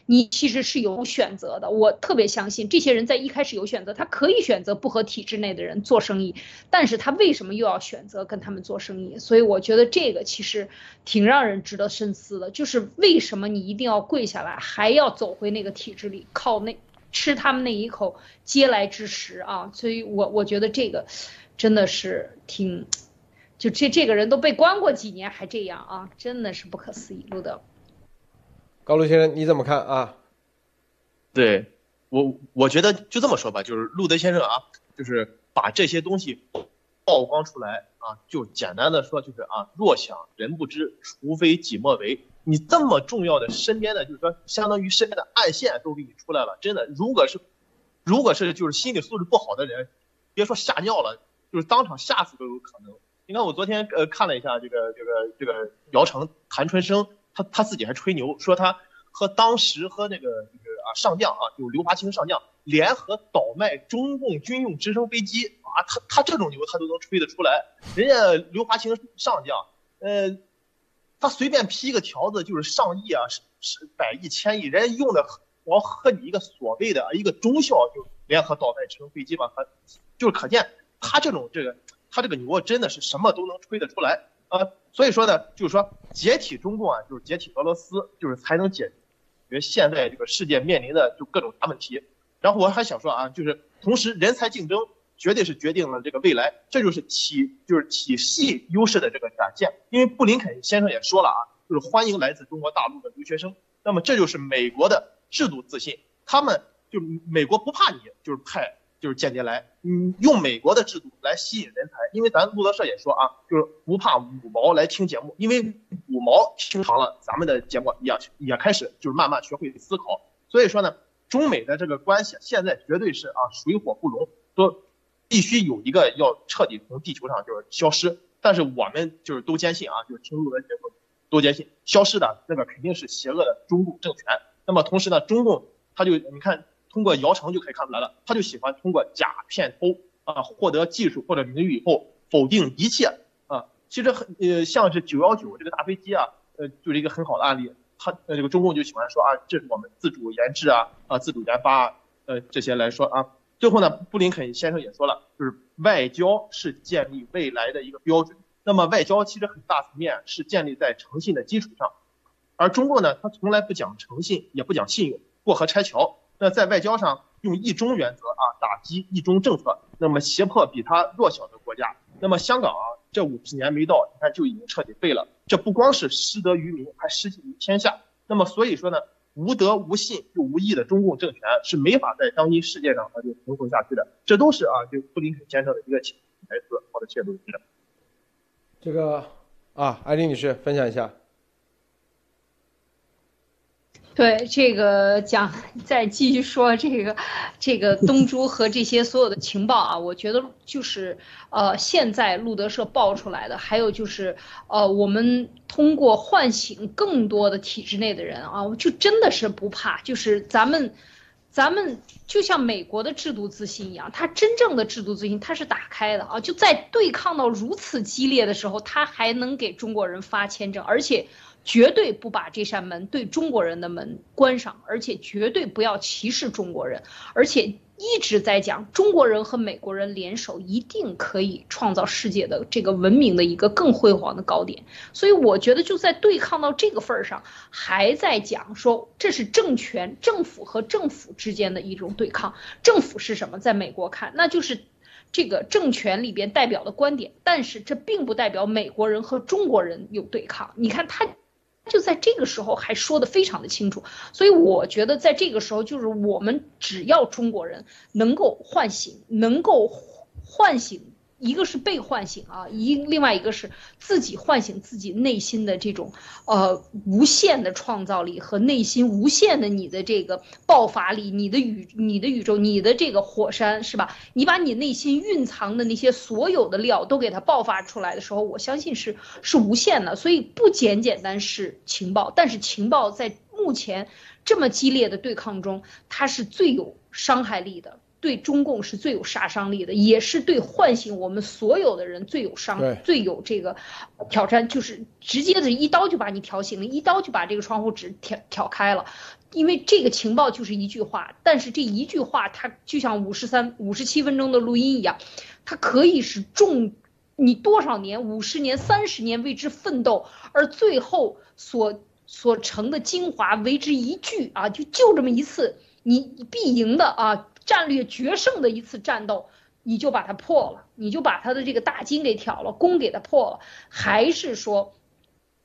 你其实是有选择的，我特别相信这些人在一开始有选择，他可以选择不和体制内的人做生意，但是他为什么又要选择跟他们做生意？所以我觉得这个其实挺让人值得深思的，就是为什么你一定要跪下来，还要走回那个体制里，靠那吃他们那一口嗟来之食啊？所以我我觉得这个真的是挺，就这这个人都被关过几年还这样啊，真的是不可思议，路德。高露先生，你怎么看啊？对我，我觉得就这么说吧，就是路德先生啊，就是把这些东西曝光出来啊，就简单的说就是啊，若想人不知，除非己莫为。你这么重要的身边的，就是说相当于身边的暗线都给你出来了，真的，如果是，如果是就是心理素质不好的人，别说吓尿了，就是当场吓死都有可能。你看我昨天呃看了一下这个这个这个姚晨谭春生。他他自己还吹牛说他和当时和那个就是啊上将啊，就刘华清上将联合倒卖中共军用直升飞机啊，他他这种牛他都能吹得出来。人家刘华清上将，呃，他随便批一个条子就是上亿啊，是是百亿千亿，人家用的我和你一个所谓的一个中校就联合倒卖直升飞机吧，他就是可见他这种这个他这个牛真的是什么都能吹得出来。呃，所以说呢，就是说解体中共啊，就是解体俄罗斯，就是才能解决现在这个世界面临的就各种大问题。然后我还想说啊，就是同时人才竞争绝对是决定了这个未来，这就是体就是体系优势的这个展现。因为布林肯先生也说了啊，就是欢迎来自中国大陆的留学生。那么这就是美国的制度自信，他们就美国不怕你，就是派。就是间谍来，嗯，用美国的制度来吸引人才，因为咱路德社也说啊，就是不怕五毛来听节目，因为五毛听长了，咱们的节目也也开始就是慢慢学会思考。所以说呢，中美的这个关系现在绝对是啊水火不容，都必须有一个要彻底从地球上就是消失。但是我们就是都坚信啊，就是听路德节目都坚信，消失的那个肯定是邪恶的中共政权。那么同时呢，中共他就你看。通过姚晨就可以看出来了，他就喜欢通过假骗偷啊获得技术或者名誉以后否定一切啊。其实很呃像是九幺九这个大飞机啊，呃就是一个很好的案例。他呃这个中共就喜欢说啊，这是我们自主研制啊啊自主研发啊呃这些来说啊。最后呢，布林肯先生也说了，就是外交是建立未来的一个标准。那么外交其实很大层面是建立在诚信的基础上，而中国呢，他从来不讲诚信，也不讲信用，过河拆桥。那在外交上用一中原则啊，打击一中政策，那么胁迫比他弱小的国家。那么香港啊，这五十年没到，你看就已经彻底废了。这不光是失德于民，还失信于天下。那么所以说呢，无德无信又无义的中共政权是没法在当今世界上它就存活下去的。这都是啊，就布林肯先生的一个台词。好的，谢谢主持人。这个啊，艾琳女士分享一下。对这个讲，再继续说这个，这个东珠和这些所有的情报啊，我觉得就是呃，现在路德社爆出来的，还有就是呃，我们通过唤醒更多的体制内的人啊，就真的是不怕，就是咱们，咱们就像美国的制度自信一样，它真正的制度自信它是打开的啊，就在对抗到如此激烈的时候，它还能给中国人发签证，而且。绝对不把这扇门对中国人的门关上，而且绝对不要歧视中国人，而且一直在讲中国人和美国人联手一定可以创造世界的这个文明的一个更辉煌的高点。所以我觉得就在对抗到这个份儿上，还在讲说这是政权、政府和政府之间的一种对抗。政府是什么？在美国看，那就是这个政权里边代表的观点，但是这并不代表美国人和中国人有对抗。你看他。就在这个时候还说的非常的清楚，所以我觉得在这个时候，就是我们只要中国人能够唤醒，能够唤醒。一个是被唤醒啊，一另外一个是自己唤醒自己内心的这种呃无限的创造力和内心无限的你的这个爆发力，你的宇你的宇宙，你的这个火山是吧？你把你内心蕴藏的那些所有的料都给它爆发出来的时候，我相信是是无限的。所以不简简单是情报，但是情报在目前这么激烈的对抗中，它是最有伤害力的。对中共是最有杀伤力的，也是对唤醒我们所有的人最有伤、最有这个挑战，就是直接的一刀就把你挑醒了，一刀就把这个窗户纸挑挑开了。因为这个情报就是一句话，但是这一句话它就像五十三、五十七分钟的录音一样，它可以是重你多少年、五十年、三十年为之奋斗，而最后所所成的精华为之一句啊，就就这么一次，你必赢的啊。战略决胜的一次战斗，你就把它破了，你就把他的这个大金给挑了，弓给他破了，还是说？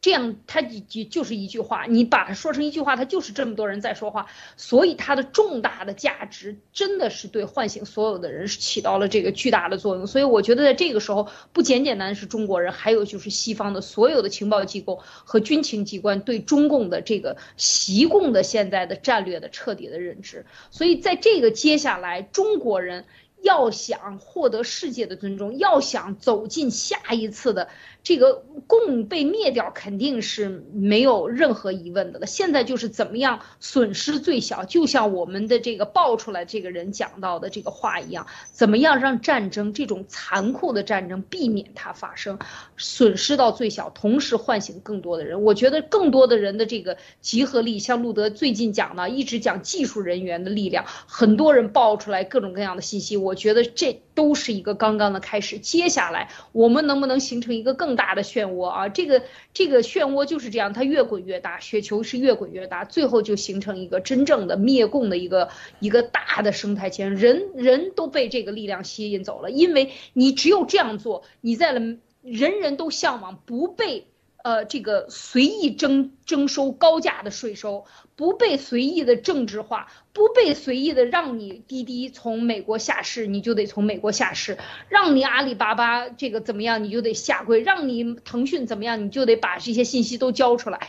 这样，他就就是一句话，你把它说成一句话，他就是这么多人在说话，所以它的重大的价值真的是对唤醒所有的人是起到了这个巨大的作用。所以我觉得在这个时候，不简简单是中国人，还有就是西方的所有的情报机构和军情机关对中共的这个习共的现在的战略的彻底的认知。所以在这个接下来，中国人要想获得世界的尊重，要想走进下一次的。这个共被灭掉肯定是没有任何疑问的了。现在就是怎么样损失最小，就像我们的这个爆出来这个人讲到的这个话一样，怎么样让战争这种残酷的战争避免它发生，损失到最小，同时唤醒更多的人。我觉得更多的人的这个集合力，像路德最近讲的，一直讲技术人员的力量，很多人爆出来各种各样的信息，我觉得这都是一个刚刚的开始。接下来我们能不能形成一个更大的漩涡啊，这个这个漩涡就是这样，它越滚越大，雪球是越滚越大，最后就形成一个真正的灭共的一个一个大的生态圈，人人都被这个力量吸引走了，因为你只有这样做，你在了人人都向往不被。呃，这个随意征征收高价的税收，不被随意的政治化，不被随意的让你滴滴从美国下市，你就得从美国下市；让你阿里巴巴这个怎么样，你就得下跪；让你腾讯怎么样，你就得把这些信息都交出来。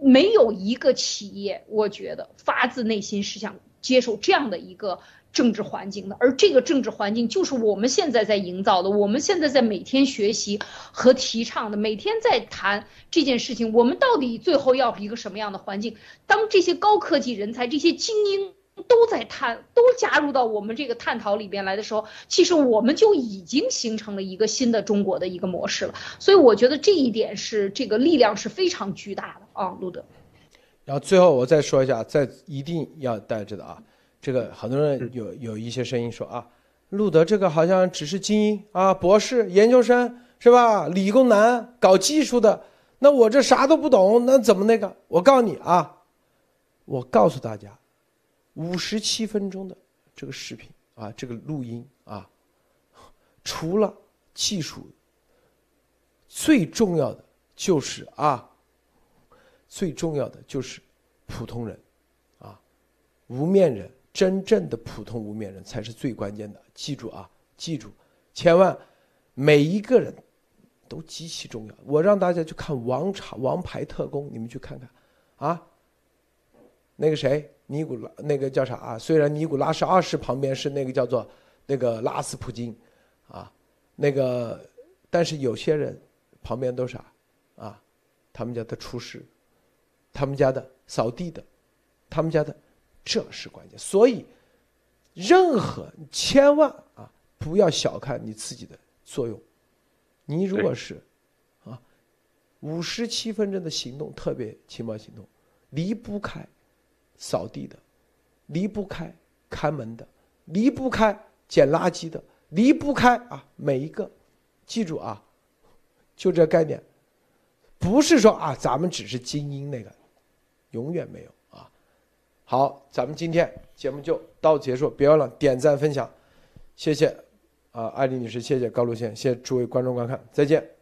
没有一个企业，我觉得发自内心是想接受这样的一个。政治环境的，而这个政治环境就是我们现在在营造的，我们现在在每天学习和提倡的，每天在谈这件事情。我们到底最后要一个什么样的环境？当这些高科技人才、这些精英都在探，都加入到我们这个探讨里边来的时候，其实我们就已经形成了一个新的中国的一个模式了。所以我觉得这一点是这个力量是非常巨大的啊，路德。然后最后我再说一下，在一定要带着的啊。这个很多人有有一些声音说啊，路德这个好像只是精英啊，博士、研究生是吧？理工男搞技术的，那我这啥都不懂，那怎么那个？我告诉你啊，我告诉大家，五十七分钟的这个视频啊，这个录音啊，除了技术，最重要的就是啊，最重要的就是普通人啊，无面人。真正的普通无面人才是最关键的，记住啊，记住，千万每一个人都极其重要。我让大家去看《王朝王牌特工》，你们去看看啊。那个谁，尼古拉，那个叫啥啊？虽然尼古拉是二世旁边是那个叫做那个拉斯普京啊，那个，但是有些人旁边都啥啊？他们家的厨师，他们家的扫地的，他们家的。这是关键，所以任何千万啊，不要小看你自己的作用。你如果是啊，五十七分钟的行动，特别情报行动，离不开扫地的，离不开看门的，离不开捡垃圾的，离不开啊每一个，记住啊，就这概念，不是说啊咱们只是精英那个，永远没有。好，咱们今天节目就到此结束，别忘了点赞分享，谢谢，啊，艾丽女士，谢谢高露先，谢谢诸位观众观看，再见。